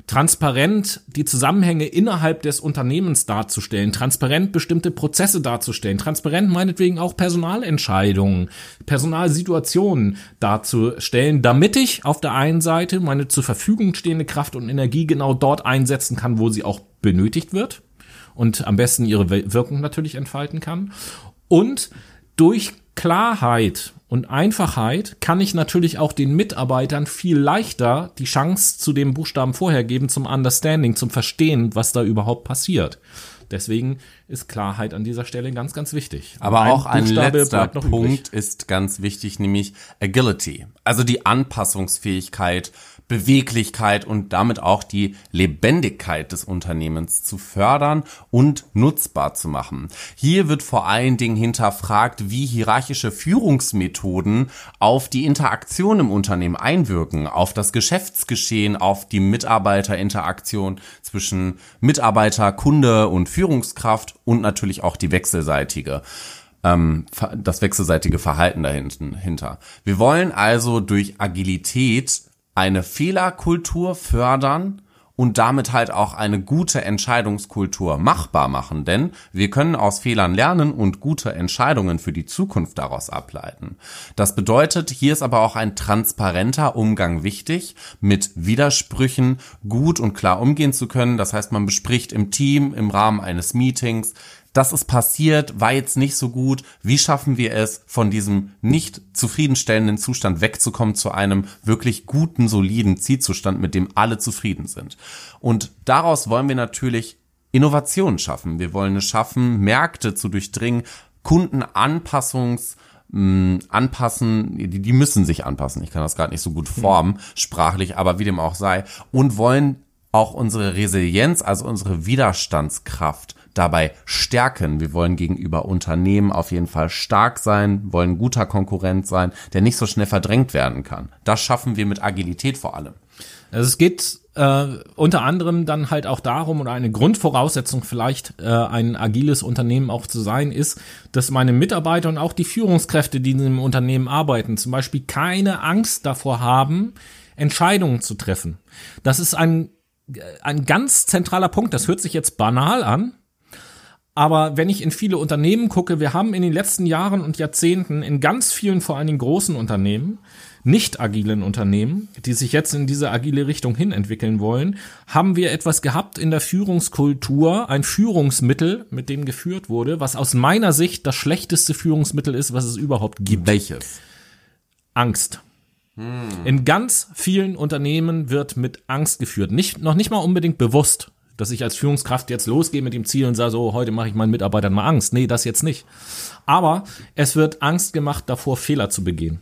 transparent die Zusammenhänge innerhalb des Unternehmens darzustellen, transparent bestimmte Prozesse darzustellen, transparent meinetwegen auch Personalentscheidungen, Personalsituationen darzustellen, damit ich auf der einen Seite meine zur Verfügung stehende Kraft und Energie genau dort einsetzen kann, wo sie auch benötigt wird und am besten ihre Wirkung natürlich entfalten kann. Und durch Klarheit und Einfachheit kann ich natürlich auch den Mitarbeitern viel leichter die Chance zu dem Buchstaben vorher geben, zum Understanding, zum Verstehen, was da überhaupt passiert. Deswegen ist Klarheit an dieser Stelle ganz, ganz wichtig. Aber ein auch ein Buchstabe letzter Punkt übrig. ist ganz wichtig, nämlich Agility. Also die Anpassungsfähigkeit, Beweglichkeit und damit auch die Lebendigkeit des Unternehmens zu fördern und nutzbar zu machen. Hier wird vor allen Dingen hinterfragt, wie hierarchische Führungsmethoden auf die Interaktion im Unternehmen einwirken, auf das Geschäftsgeschehen, auf die Mitarbeiterinteraktion zwischen Mitarbeiter, Kunde und Führungskraft und natürlich auch die wechselseitige ähm, das wechselseitige Verhalten dahinter. Wir wollen also durch Agilität eine Fehlerkultur fördern und damit halt auch eine gute Entscheidungskultur machbar machen, denn wir können aus Fehlern lernen und gute Entscheidungen für die Zukunft daraus ableiten. Das bedeutet, hier ist aber auch ein transparenter Umgang wichtig, mit Widersprüchen gut und klar umgehen zu können. Das heißt, man bespricht im Team im Rahmen eines Meetings, das ist passiert, war jetzt nicht so gut. Wie schaffen wir es, von diesem nicht zufriedenstellenden Zustand wegzukommen zu einem wirklich guten, soliden Zielzustand, mit dem alle zufrieden sind? Und daraus wollen wir natürlich Innovationen schaffen. Wir wollen es schaffen, Märkte zu durchdringen, Kundenanpassungs mh, anpassen, die, die müssen sich anpassen. Ich kann das gerade nicht so gut formen, sprachlich, aber wie dem auch sei. Und wollen auch unsere Resilienz, also unsere Widerstandskraft dabei stärken. Wir wollen gegenüber Unternehmen auf jeden Fall stark sein, wollen guter Konkurrent sein, der nicht so schnell verdrängt werden kann. Das schaffen wir mit Agilität vor allem. Also es geht äh, unter anderem dann halt auch darum, oder eine Grundvoraussetzung vielleicht äh, ein agiles Unternehmen auch zu sein, ist, dass meine Mitarbeiter und auch die Führungskräfte, die in dem Unternehmen arbeiten, zum Beispiel keine Angst davor haben, Entscheidungen zu treffen. Das ist ein, ein ganz zentraler Punkt. Das hört sich jetzt banal an, aber wenn ich in viele Unternehmen gucke, wir haben in den letzten Jahren und Jahrzehnten in ganz vielen, vor allen Dingen großen Unternehmen, nicht agilen Unternehmen, die sich jetzt in diese agile Richtung hin entwickeln wollen, haben wir etwas gehabt in der Führungskultur, ein Führungsmittel, mit dem geführt wurde, was aus meiner Sicht das schlechteste Führungsmittel ist, was es überhaupt gibt. Welches? Angst. Hm. In ganz vielen Unternehmen wird mit Angst geführt. Nicht, noch nicht mal unbedingt bewusst dass ich als Führungskraft jetzt losgehe mit dem Ziel und sage so, heute mache ich meinen Mitarbeitern mal Angst. Nee, das jetzt nicht. Aber es wird Angst gemacht davor, Fehler zu begehen.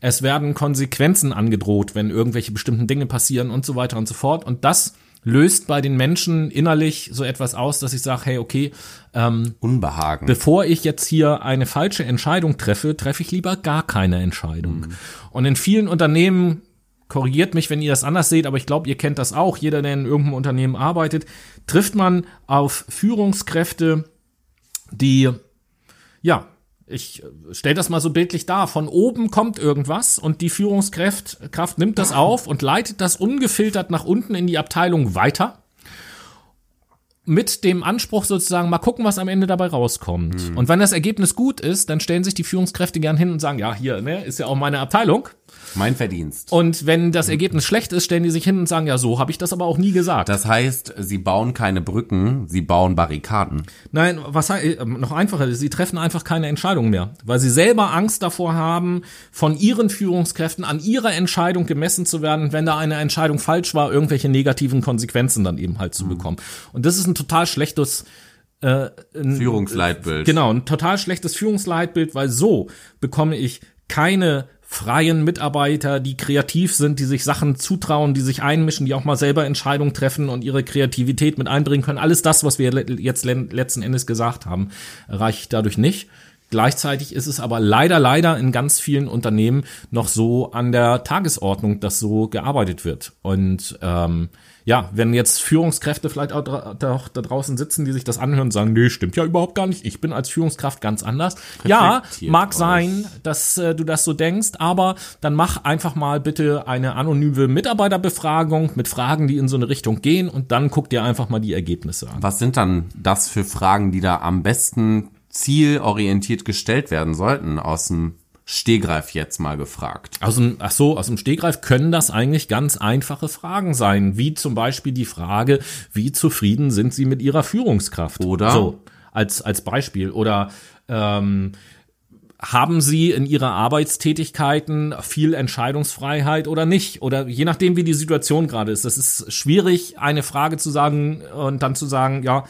Es werden Konsequenzen angedroht, wenn irgendwelche bestimmten Dinge passieren und so weiter und so fort. Und das löst bei den Menschen innerlich so etwas aus, dass ich sage, hey, okay, ähm, Unbehagen. Bevor ich jetzt hier eine falsche Entscheidung treffe, treffe ich lieber gar keine Entscheidung. Mhm. Und in vielen Unternehmen korrigiert mich, wenn ihr das anders seht, aber ich glaube, ihr kennt das auch. Jeder, der in irgendeinem Unternehmen arbeitet, trifft man auf Führungskräfte, die, ja, ich stelle das mal so bildlich dar. Von oben kommt irgendwas und die Führungskraft Kraft nimmt das auf und leitet das ungefiltert nach unten in die Abteilung weiter. Mit dem Anspruch sozusagen, mal gucken, was am Ende dabei rauskommt. Mhm. Und wenn das Ergebnis gut ist, dann stellen sich die Führungskräfte gern hin und sagen, ja, hier, ne, ist ja auch meine Abteilung. Mein Verdienst. Und wenn das Ergebnis schlecht ist, stellen die sich hin und sagen, ja, so habe ich das aber auch nie gesagt. Das heißt, sie bauen keine Brücken, sie bauen Barrikaden. Nein, was äh, noch einfacher, sie treffen einfach keine Entscheidung mehr, weil sie selber Angst davor haben, von ihren Führungskräften an ihrer Entscheidung gemessen zu werden, wenn da eine Entscheidung falsch war, irgendwelche negativen Konsequenzen dann eben halt zu mhm. bekommen. Und das ist ein total schlechtes äh, ein, Führungsleitbild. Genau, ein total schlechtes Führungsleitbild, weil so bekomme ich keine freien Mitarbeiter, die kreativ sind, die sich Sachen zutrauen, die sich einmischen, die auch mal selber Entscheidungen treffen und ihre Kreativität mit einbringen können. Alles das, was wir jetzt letzten Endes gesagt haben, reicht dadurch nicht. Gleichzeitig ist es aber leider, leider in ganz vielen Unternehmen noch so an der Tagesordnung, dass so gearbeitet wird. Und ähm, ja, wenn jetzt Führungskräfte vielleicht auch da, da, draußen sitzen, die sich das anhören und sagen, nee, stimmt ja überhaupt gar nicht, ich bin als Führungskraft ganz anders. Ja, mag sein, dass äh, du das so denkst, aber dann mach einfach mal bitte eine anonyme Mitarbeiterbefragung mit Fragen, die in so eine Richtung gehen und dann guck dir einfach mal die Ergebnisse an. Was sind dann das für Fragen, die da am besten zielorientiert gestellt werden sollten aus dem Stehgreif jetzt mal gefragt. Aus dem, ach so, aus dem Stehgreif können das eigentlich ganz einfache Fragen sein, wie zum Beispiel die Frage, wie zufrieden sind Sie mit Ihrer Führungskraft? Oder? So, als, als Beispiel. Oder, ähm, haben Sie in Ihrer Arbeitstätigkeiten viel Entscheidungsfreiheit oder nicht? Oder je nachdem, wie die Situation gerade ist. Das ist schwierig, eine Frage zu sagen und dann zu sagen, ja,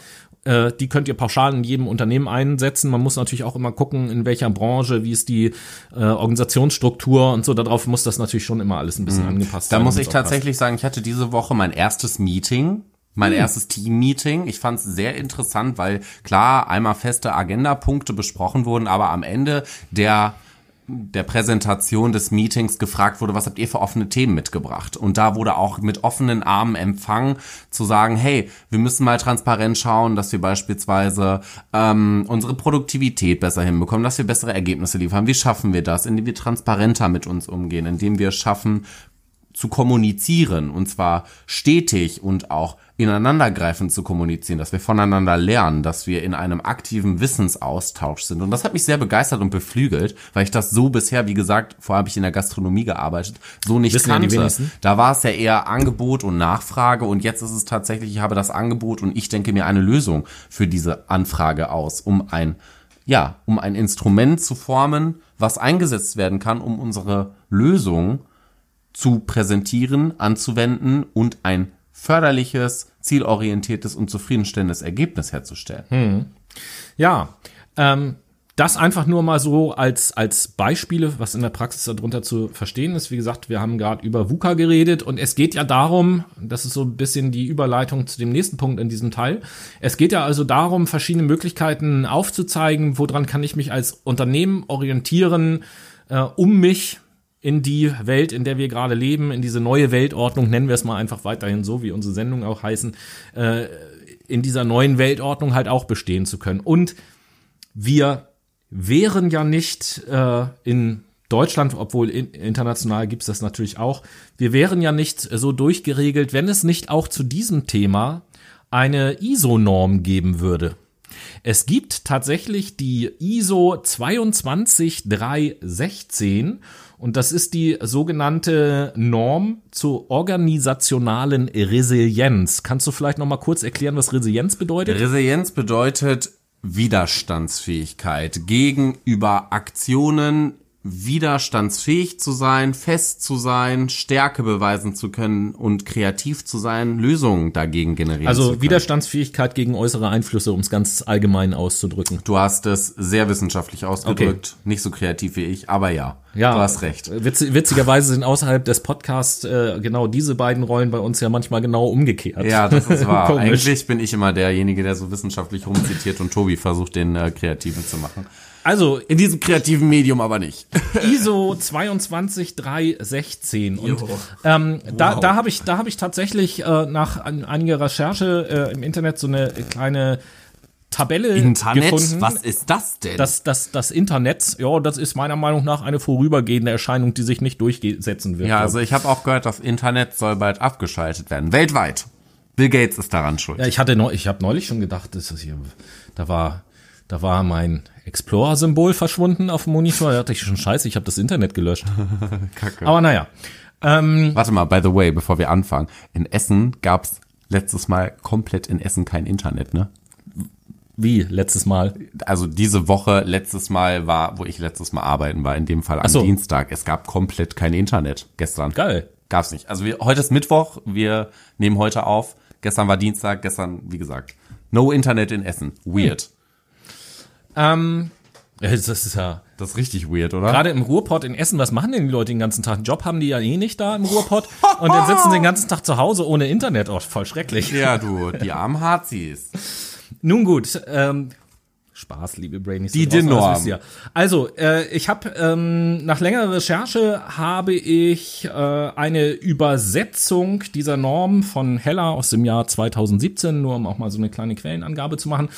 äh, die könnt ihr pauschal in jedem Unternehmen einsetzen. Man muss natürlich auch immer gucken, in welcher Branche, wie ist die äh, Organisationsstruktur und so. Darauf muss das natürlich schon immer alles ein bisschen mhm. angepasst da sein. Da muss ich tatsächlich passt. sagen, ich hatte diese Woche mein erstes Meeting mein hm. erstes Team-Meeting. Ich fand es sehr interessant, weil klar einmal feste Agendapunkte besprochen wurden, aber am Ende der der Präsentation des Meetings gefragt wurde, was habt ihr für offene Themen mitgebracht? Und da wurde auch mit offenen Armen empfangen, zu sagen, hey, wir müssen mal transparent schauen, dass wir beispielsweise ähm, unsere Produktivität besser hinbekommen, dass wir bessere Ergebnisse liefern. Wie schaffen wir das? Indem wir transparenter mit uns umgehen, indem wir schaffen, zu kommunizieren und zwar stetig und auch ineinandergreifend zu kommunizieren, dass wir voneinander lernen, dass wir in einem aktiven Wissensaustausch sind. Und das hat mich sehr begeistert und beflügelt, weil ich das so bisher, wie gesagt, vorher habe ich in der Gastronomie gearbeitet, so nicht Wissen kannte. Da war es ja eher Angebot und Nachfrage und jetzt ist es tatsächlich, ich habe das Angebot und ich denke mir eine Lösung für diese Anfrage aus, um ein, ja, um ein Instrument zu formen, was eingesetzt werden kann, um unsere Lösung zu präsentieren, anzuwenden und ein förderliches, zielorientiertes und zufriedenstellendes Ergebnis herzustellen. Hm. Ja, ähm, das einfach nur mal so als, als Beispiele, was in der Praxis darunter zu verstehen ist. Wie gesagt, wir haben gerade über VUCA geredet und es geht ja darum, das ist so ein bisschen die Überleitung zu dem nächsten Punkt in diesem Teil. Es geht ja also darum, verschiedene Möglichkeiten aufzuzeigen, woran kann ich mich als Unternehmen orientieren, äh, um mich in die Welt, in der wir gerade leben, in diese neue Weltordnung, nennen wir es mal einfach weiterhin so, wie unsere Sendungen auch heißen, äh, in dieser neuen Weltordnung halt auch bestehen zu können. Und wir wären ja nicht äh, in Deutschland, obwohl in, international gibt's das natürlich auch, wir wären ja nicht so durchgeregelt, wenn es nicht auch zu diesem Thema eine ISO-Norm geben würde. Es gibt tatsächlich die ISO 22316 und das ist die sogenannte Norm zur organisationalen Resilienz. Kannst du vielleicht noch mal kurz erklären, was Resilienz bedeutet? Resilienz bedeutet Widerstandsfähigkeit gegenüber Aktionen, widerstandsfähig zu sein, fest zu sein, Stärke beweisen zu können und kreativ zu sein, Lösungen dagegen generieren also zu können. Also Widerstandsfähigkeit gegen äußere Einflüsse, um es ganz allgemein auszudrücken. Du hast es sehr wissenschaftlich ausgedrückt, okay. nicht so kreativ wie ich, aber ja, ja du hast recht. Witz, witzigerweise sind außerhalb des Podcasts äh, genau diese beiden Rollen bei uns ja manchmal genau umgekehrt. Ja, das ist wahr. Eigentlich bin ich immer derjenige, der so wissenschaftlich rumzitiert und Tobi versucht, den äh, Kreativen zu machen. Also in diesem kreativen Medium aber nicht. ISO 22316 und ähm, wow. da da habe ich da habe ich tatsächlich äh, nach einiger Recherche äh, im Internet so eine kleine Tabelle Internet? gefunden. Was ist das denn? Das, das, das Internet, ja, das ist meiner Meinung nach eine vorübergehende Erscheinung, die sich nicht durchsetzen wird. Ja, also ich habe auch gehört, das Internet soll bald abgeschaltet werden. Weltweit. Bill Gates ist daran schuld. Ja, ich hatte noch, ich habe neulich schon gedacht, das ist hier, da war da war mein Explorer-Symbol verschwunden auf dem Monitor. Da dachte ich schon, scheiße, ich habe das Internet gelöscht. Kacke. Aber naja. Ähm, Warte mal, by the way, bevor wir anfangen. In Essen gab's letztes Mal komplett in Essen kein Internet, ne? Wie letztes Mal? Also diese Woche letztes Mal war, wo ich letztes Mal arbeiten war, in dem Fall am so. Dienstag. Es gab komplett kein Internet gestern. Geil. Gab's nicht. Also wir, heute ist Mittwoch, wir nehmen heute auf. Gestern war Dienstag, gestern, wie gesagt, no Internet in Essen. Weird. Hm. Ähm, das ist ja. Das ist richtig weird, oder? Gerade im Ruhrpott in Essen, was machen denn die Leute den ganzen Tag? Einen Job haben die ja eh nicht da im Ruhrpott. und dann sitzen sie den ganzen Tag zu Hause ohne Internet. Oh, voll schrecklich. Ja, du, die armen Hazis. Nun gut, ähm, Spaß, liebe Brainies. Die draußen, Norm. Also, äh, ich habe ähm, nach längerer Recherche habe ich äh, eine Übersetzung dieser Norm von Heller aus dem Jahr 2017, nur um auch mal so eine kleine Quellenangabe zu machen,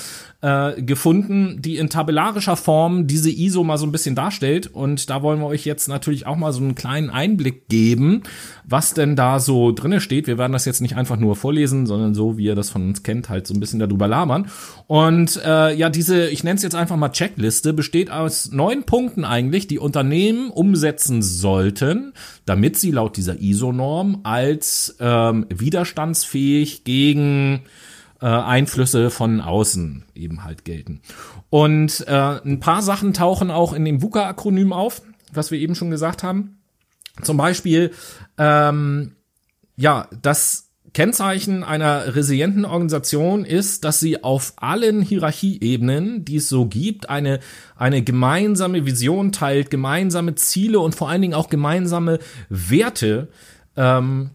äh, gefunden, die in tabellarischer Form diese ISO mal so ein bisschen darstellt. Und da wollen wir euch jetzt natürlich auch mal so einen kleinen Einblick geben, was denn da so drinne steht. Wir werden das jetzt nicht einfach nur vorlesen, sondern so, wie ihr das von uns kennt, halt so ein bisschen darüber labern. Und äh, ja, diese, ich nenne es jetzt einfach mal Checkliste, besteht aus neun Punkten eigentlich, die Unternehmen umsetzen sollten, damit sie laut dieser ISO-Norm als ähm, widerstandsfähig gegen äh, Einflüsse von außen eben halt gelten. Und äh, ein paar Sachen tauchen auch in dem VUCA-Akronym auf, was wir eben schon gesagt haben. Zum Beispiel, ähm, ja, dass Kennzeichen einer resilienten Organisation ist, dass sie auf allen Hierarchieebenen, die es so gibt, eine, eine gemeinsame Vision teilt, gemeinsame Ziele und vor allen Dingen auch gemeinsame Werte ähm,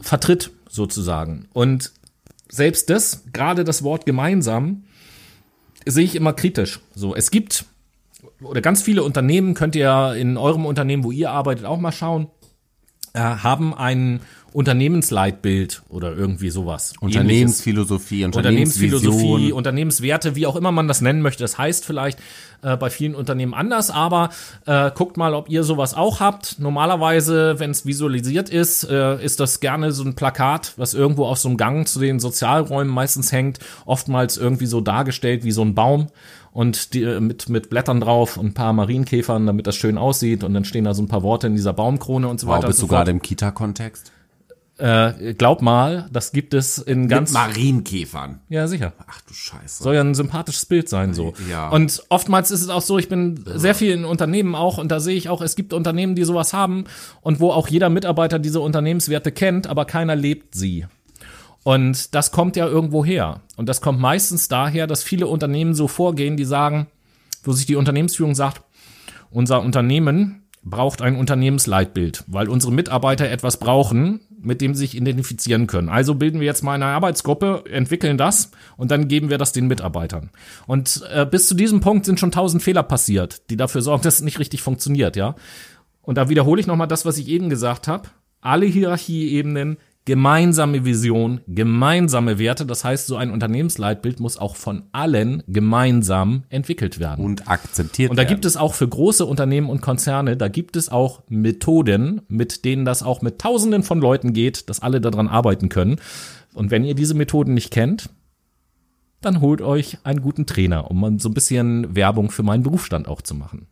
vertritt, sozusagen. Und selbst das, gerade das Wort gemeinsam, sehe ich immer kritisch. So, es gibt oder ganz viele Unternehmen könnt ihr in eurem Unternehmen, wo ihr arbeitet, auch mal schauen, äh, haben ein Unternehmensleitbild oder irgendwie sowas. Unternehmensphilosophie, Unternehmensphilosophie, Unternehmenswerte, wie auch immer man das nennen möchte. Das heißt vielleicht äh, bei vielen Unternehmen anders, aber äh, guckt mal, ob ihr sowas auch habt. Normalerweise, wenn es visualisiert ist, äh, ist das gerne so ein Plakat, was irgendwo auf so einem Gang zu den Sozialräumen meistens hängt, oftmals irgendwie so dargestellt wie so ein Baum und die, äh, mit, mit Blättern drauf und ein paar Marienkäfern, damit das schön aussieht und dann stehen da so ein paar Worte in dieser Baumkrone und so wow, weiter. Bist so du gerade im Kita-Kontext? Äh, glaub mal, das gibt es in ganz. Mit Marienkäfern. Ja, sicher. Ach du Scheiße. Soll ja ein sympathisches Bild sein, so. Ja. Und oftmals ist es auch so, ich bin ja. sehr viel in Unternehmen auch und da sehe ich auch, es gibt Unternehmen, die sowas haben und wo auch jeder Mitarbeiter diese Unternehmenswerte kennt, aber keiner lebt sie. Und das kommt ja irgendwo her. Und das kommt meistens daher, dass viele Unternehmen so vorgehen, die sagen, wo sich die Unternehmensführung sagt, unser Unternehmen braucht ein Unternehmensleitbild, weil unsere Mitarbeiter etwas brauchen, mit dem sie sich identifizieren können. Also bilden wir jetzt mal eine Arbeitsgruppe, entwickeln das und dann geben wir das den Mitarbeitern. Und äh, bis zu diesem Punkt sind schon tausend Fehler passiert, die dafür sorgen, dass es nicht richtig funktioniert, ja. Und da wiederhole ich nochmal das, was ich eben gesagt habe. Alle Hierarchieebenen gemeinsame Vision, gemeinsame Werte. Das heißt, so ein Unternehmensleitbild muss auch von allen gemeinsam entwickelt werden. Und akzeptiert werden. Und da werden. gibt es auch für große Unternehmen und Konzerne, da gibt es auch Methoden, mit denen das auch mit Tausenden von Leuten geht, dass alle daran arbeiten können. Und wenn ihr diese Methoden nicht kennt, dann holt euch einen guten Trainer, um so ein bisschen Werbung für meinen Berufsstand auch zu machen.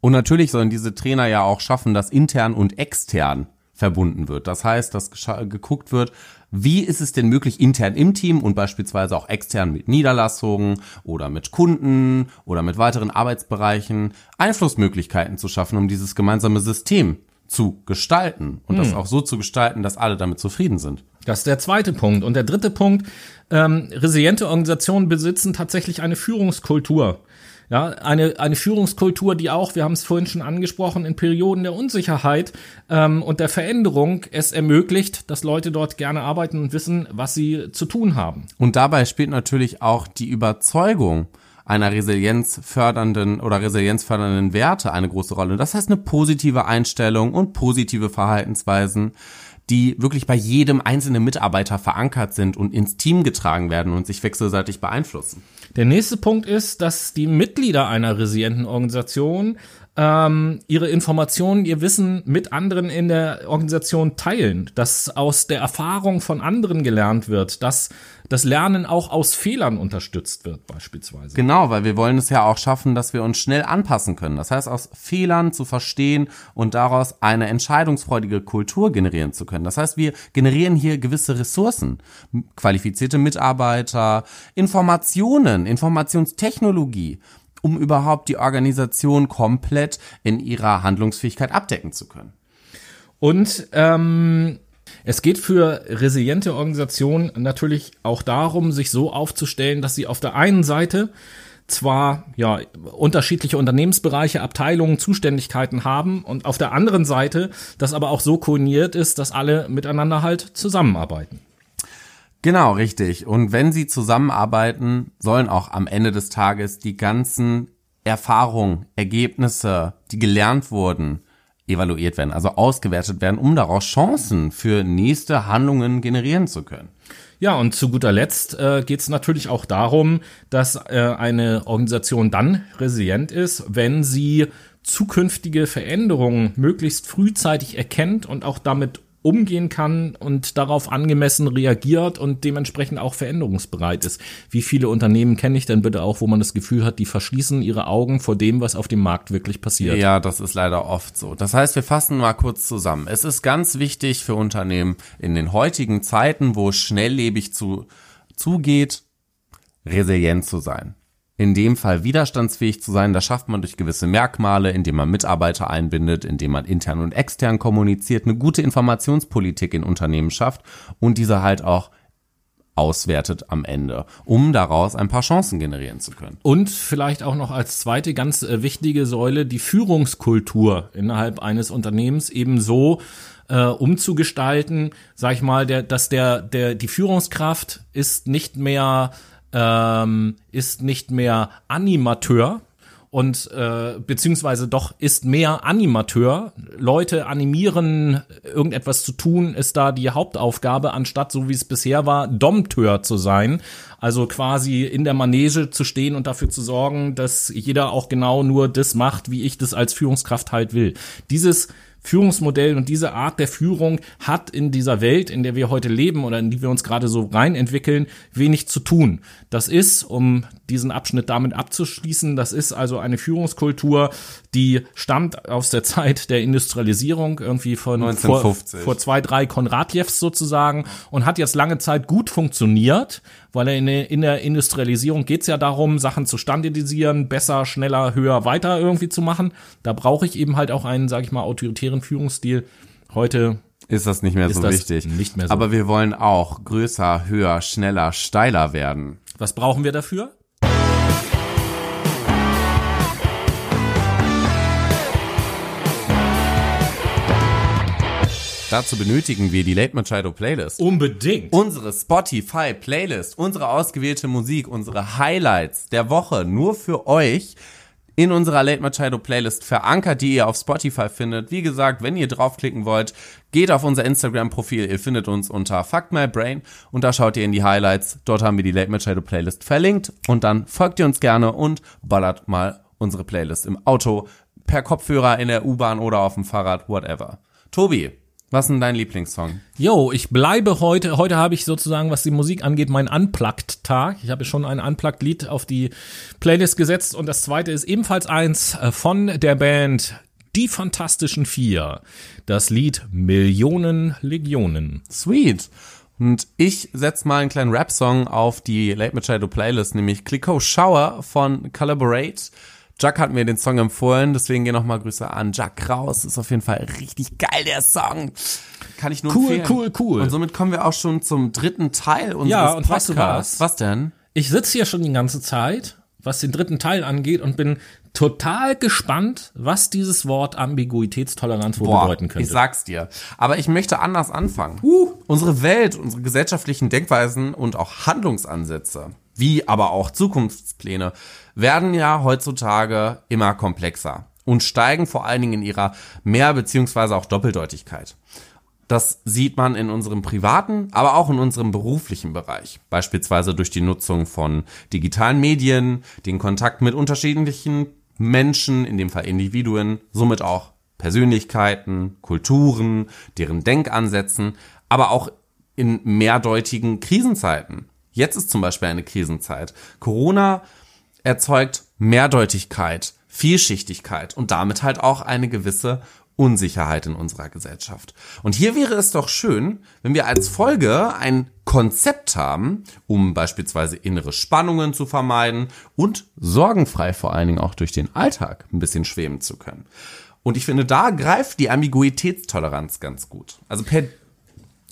Und natürlich sollen diese Trainer ja auch schaffen, das intern und extern verbunden wird. Das heißt, dass geguckt wird, wie ist es denn möglich, intern im Team und beispielsweise auch extern mit Niederlassungen oder mit Kunden oder mit weiteren Arbeitsbereichen Einflussmöglichkeiten zu schaffen, um dieses gemeinsame System zu gestalten und hm. das auch so zu gestalten, dass alle damit zufrieden sind. Das ist der zweite Punkt. Und der dritte Punkt, ähm, resiliente Organisationen besitzen tatsächlich eine Führungskultur. Ja, eine, eine Führungskultur, die auch, wir haben es vorhin schon angesprochen, in Perioden der Unsicherheit ähm, und der Veränderung es ermöglicht, dass Leute dort gerne arbeiten und wissen, was sie zu tun haben. Und dabei spielt natürlich auch die Überzeugung einer resilienzfördernden oder resilienzfördernden Werte eine große Rolle. Das heißt eine positive Einstellung und positive Verhaltensweisen, die wirklich bei jedem einzelnen Mitarbeiter verankert sind und ins Team getragen werden und sich wechselseitig beeinflussen. Der nächste Punkt ist, dass die Mitglieder einer resilienten Organisation ähm, ihre Informationen, ihr Wissen mit anderen in der Organisation teilen, dass aus der Erfahrung von anderen gelernt wird, dass das Lernen auch aus Fehlern unterstützt wird beispielsweise. Genau, weil wir wollen es ja auch schaffen, dass wir uns schnell anpassen können. Das heißt, aus Fehlern zu verstehen und daraus eine entscheidungsfreudige Kultur generieren zu können. Das heißt, wir generieren hier gewisse Ressourcen, qualifizierte Mitarbeiter, Informationen, Informationstechnologie um überhaupt die Organisation komplett in ihrer Handlungsfähigkeit abdecken zu können. Und ähm, es geht für resiliente Organisationen natürlich auch darum, sich so aufzustellen, dass sie auf der einen Seite zwar ja unterschiedliche Unternehmensbereiche, Abteilungen, Zuständigkeiten haben und auf der anderen Seite das aber auch so koordiniert ist, dass alle miteinander halt zusammenarbeiten. Genau, richtig. Und wenn sie zusammenarbeiten, sollen auch am Ende des Tages die ganzen Erfahrungen, Ergebnisse, die gelernt wurden, evaluiert werden, also ausgewertet werden, um daraus Chancen für nächste Handlungen generieren zu können. Ja, und zu guter Letzt äh, geht es natürlich auch darum, dass äh, eine Organisation dann resilient ist, wenn sie zukünftige Veränderungen möglichst frühzeitig erkennt und auch damit umgehen kann und darauf angemessen reagiert und dementsprechend auch veränderungsbereit ist. Wie viele Unternehmen kenne ich denn bitte auch, wo man das Gefühl hat, die verschließen ihre Augen vor dem, was auf dem Markt wirklich passiert? Ja, das ist leider oft so. Das heißt, wir fassen mal kurz zusammen. Es ist ganz wichtig für Unternehmen in den heutigen Zeiten, wo es schnelllebig zu, zugeht, resilient zu sein in dem Fall widerstandsfähig zu sein. Das schafft man durch gewisse Merkmale, indem man Mitarbeiter einbindet, indem man intern und extern kommuniziert, eine gute Informationspolitik in Unternehmen schafft und diese halt auch auswertet am Ende, um daraus ein paar Chancen generieren zu können. Und vielleicht auch noch als zweite ganz äh, wichtige Säule die Führungskultur innerhalb eines Unternehmens eben so äh, umzugestalten, sag ich mal, der, dass der, der, die Führungskraft ist nicht mehr ähm, ist nicht mehr Animateur und äh, beziehungsweise doch ist mehr Animateur. Leute animieren, irgendetwas zu tun, ist da die Hauptaufgabe, anstatt so wie es bisher war, Dompteur zu sein. Also quasi in der Manege zu stehen und dafür zu sorgen, dass jeder auch genau nur das macht, wie ich das als Führungskraft halt will. Dieses Führungsmodell und diese Art der Führung hat in dieser Welt, in der wir heute leben oder in die wir uns gerade so rein entwickeln, wenig zu tun. Das ist, um diesen Abschnitt damit abzuschließen, das ist also eine Führungskultur, die stammt aus der Zeit der Industrialisierung, irgendwie von 1950. Vor, vor zwei, drei Konradjevs sozusagen und hat jetzt lange Zeit gut funktioniert, weil in der, in der Industrialisierung geht's ja darum, Sachen zu standardisieren, besser, schneller, höher, weiter irgendwie zu machen. Da brauche ich eben halt auch einen, sage ich mal, autoritären Führungsstil. Heute ist das nicht mehr so wichtig. Nicht mehr so. Aber wir wollen auch größer, höher, schneller, steiler werden. Was brauchen wir dafür? Dazu benötigen wir die Late Machado Playlist. Unbedingt. Unsere Spotify Playlist, unsere ausgewählte Musik, unsere Highlights der Woche nur für euch in unserer Late Machado Playlist verankert, die ihr auf Spotify findet. Wie gesagt, wenn ihr draufklicken wollt, geht auf unser Instagram-Profil. Ihr findet uns unter Fuck My Brain und da schaut ihr in die Highlights. Dort haben wir die Late Machado Playlist verlinkt und dann folgt ihr uns gerne und ballert mal unsere Playlist im Auto, per Kopfhörer, in der U-Bahn oder auf dem Fahrrad, whatever. Tobi, was ist denn dein Lieblingssong? Jo, ich bleibe heute, heute habe ich sozusagen, was die Musik angeht, mein Unplugged-Tag. Ich habe schon ein Unplugged-Lied auf die Playlist gesetzt und das zweite ist ebenfalls eins äh, von der Band Die Fantastischen Vier. Das Lied Millionen Legionen. Sweet. Und ich setze mal einen kleinen Rap-Song auf die Late Machado Playlist, nämlich Clicko Shower von Collaborate. Jack hat mir den Song empfohlen, deswegen gehen nochmal Grüße an Jack raus. Ist auf jeden Fall richtig geil, der Song. Kann ich nur cool, empfehlen. Cool, cool, cool. Und somit kommen wir auch schon zum dritten Teil unseres ja, und Podcasts. Weißt du was? was denn? Ich sitze hier schon die ganze Zeit, was den dritten Teil angeht und bin total gespannt, was dieses Wort Ambiguitätstoleranz wohl Boah, bedeuten könnte. Ich sag's dir. Aber ich möchte anders anfangen. Uh. Unsere Welt, unsere gesellschaftlichen Denkweisen und auch Handlungsansätze, wie aber auch Zukunftspläne, werden ja heutzutage immer komplexer und steigen vor allen Dingen in ihrer Mehr- beziehungsweise auch Doppeldeutigkeit. Das sieht man in unserem privaten, aber auch in unserem beruflichen Bereich. Beispielsweise durch die Nutzung von digitalen Medien, den Kontakt mit unterschiedlichen Menschen, in dem Fall Individuen, somit auch Persönlichkeiten, Kulturen, deren Denkansätzen, aber auch in mehrdeutigen Krisenzeiten. Jetzt ist zum Beispiel eine Krisenzeit. Corona erzeugt Mehrdeutigkeit, Vielschichtigkeit und damit halt auch eine gewisse Unsicherheit in unserer Gesellschaft. Und hier wäre es doch schön, wenn wir als Folge ein Konzept haben, um beispielsweise innere Spannungen zu vermeiden und sorgenfrei vor allen Dingen auch durch den Alltag ein bisschen schweben zu können. Und ich finde, da greift die Ambiguitätstoleranz ganz gut. Also per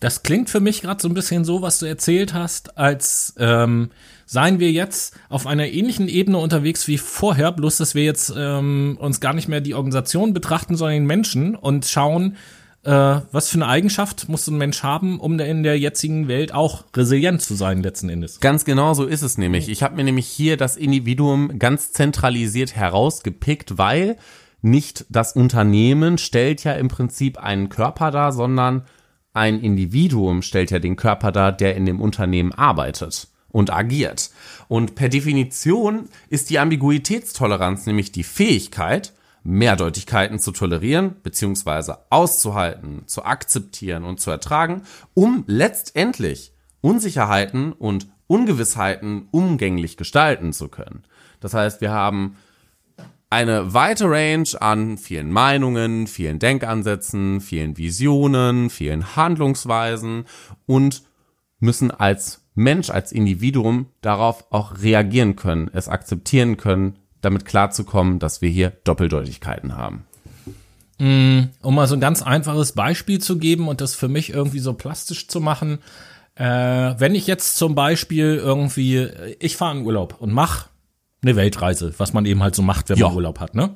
das klingt für mich gerade so ein bisschen so, was du erzählt hast, als ähm, seien wir jetzt auf einer ähnlichen Ebene unterwegs wie vorher, bloß dass wir jetzt ähm, uns gar nicht mehr die Organisation betrachten, sondern den Menschen und schauen, äh, was für eine Eigenschaft muss ein Mensch haben, um in der jetzigen Welt auch resilient zu sein letzten Endes. Ganz genau so ist es nämlich. Ich habe mir nämlich hier das Individuum ganz zentralisiert herausgepickt, weil nicht das Unternehmen stellt ja im Prinzip einen Körper dar, sondern ein Individuum stellt ja den Körper dar, der in dem Unternehmen arbeitet und agiert. Und per Definition ist die Ambiguitätstoleranz nämlich die Fähigkeit, Mehrdeutigkeiten zu tolerieren bzw. auszuhalten, zu akzeptieren und zu ertragen, um letztendlich Unsicherheiten und Ungewissheiten umgänglich gestalten zu können. Das heißt, wir haben eine weite Range an vielen Meinungen, vielen Denkansätzen, vielen Visionen, vielen Handlungsweisen und müssen als Mensch, als Individuum darauf auch reagieren können, es akzeptieren können, damit klarzukommen, dass wir hier Doppeldeutigkeiten haben. Mm, um mal so ein ganz einfaches Beispiel zu geben und das für mich irgendwie so plastisch zu machen. Äh, wenn ich jetzt zum Beispiel irgendwie, ich fahre in Urlaub und mache eine Weltreise, was man eben halt so macht, wenn ja. man Urlaub hat, ne?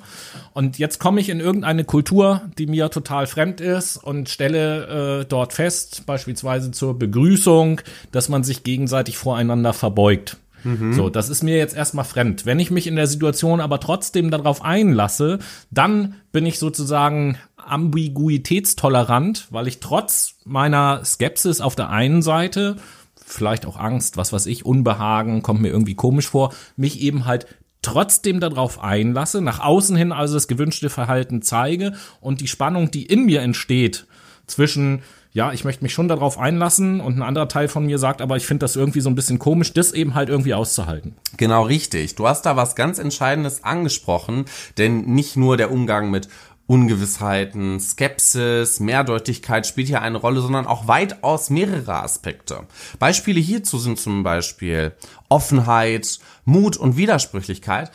Und jetzt komme ich in irgendeine Kultur, die mir total fremd ist und stelle äh, dort fest, beispielsweise zur Begrüßung, dass man sich gegenseitig voreinander verbeugt. Mhm. So, das ist mir jetzt erstmal fremd. Wenn ich mich in der Situation aber trotzdem darauf einlasse, dann bin ich sozusagen ambiguitätstolerant, weil ich trotz meiner Skepsis auf der einen Seite vielleicht auch Angst, was weiß ich, Unbehagen, kommt mir irgendwie komisch vor, mich eben halt trotzdem darauf einlasse, nach außen hin also das gewünschte Verhalten zeige und die Spannung, die in mir entsteht zwischen ja, ich möchte mich schon darauf einlassen und ein anderer Teil von mir sagt, aber ich finde das irgendwie so ein bisschen komisch, das eben halt irgendwie auszuhalten. Genau richtig. Du hast da was ganz Entscheidendes angesprochen, denn nicht nur der Umgang mit Ungewissheiten, Skepsis, Mehrdeutigkeit spielt hier eine Rolle, sondern auch weitaus mehrere Aspekte. Beispiele hierzu sind zum Beispiel Offenheit, Mut und Widersprüchlichkeit,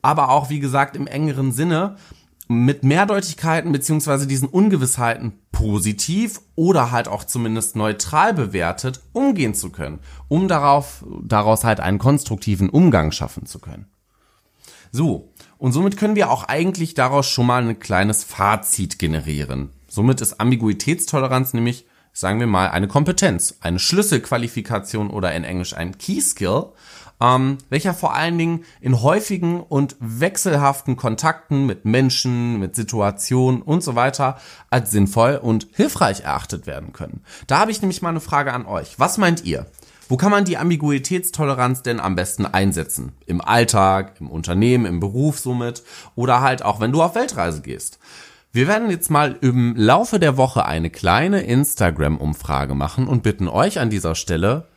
aber auch, wie gesagt, im engeren Sinne mit Mehrdeutigkeiten beziehungsweise diesen Ungewissheiten positiv oder halt auch zumindest neutral bewertet umgehen zu können, um darauf, daraus halt einen konstruktiven Umgang schaffen zu können. So, und somit können wir auch eigentlich daraus schon mal ein kleines Fazit generieren. Somit ist Ambiguitätstoleranz nämlich, sagen wir mal, eine Kompetenz, eine Schlüsselqualifikation oder in Englisch ein Key Skill, ähm, welcher vor allen Dingen in häufigen und wechselhaften Kontakten mit Menschen, mit Situationen und so weiter als sinnvoll und hilfreich erachtet werden können. Da habe ich nämlich mal eine Frage an euch. Was meint ihr? Wo kann man die Ambiguitätstoleranz denn am besten einsetzen? Im Alltag, im Unternehmen, im Beruf somit oder halt auch, wenn du auf Weltreise gehst? Wir werden jetzt mal im Laufe der Woche eine kleine Instagram-Umfrage machen und bitten euch an dieser Stelle,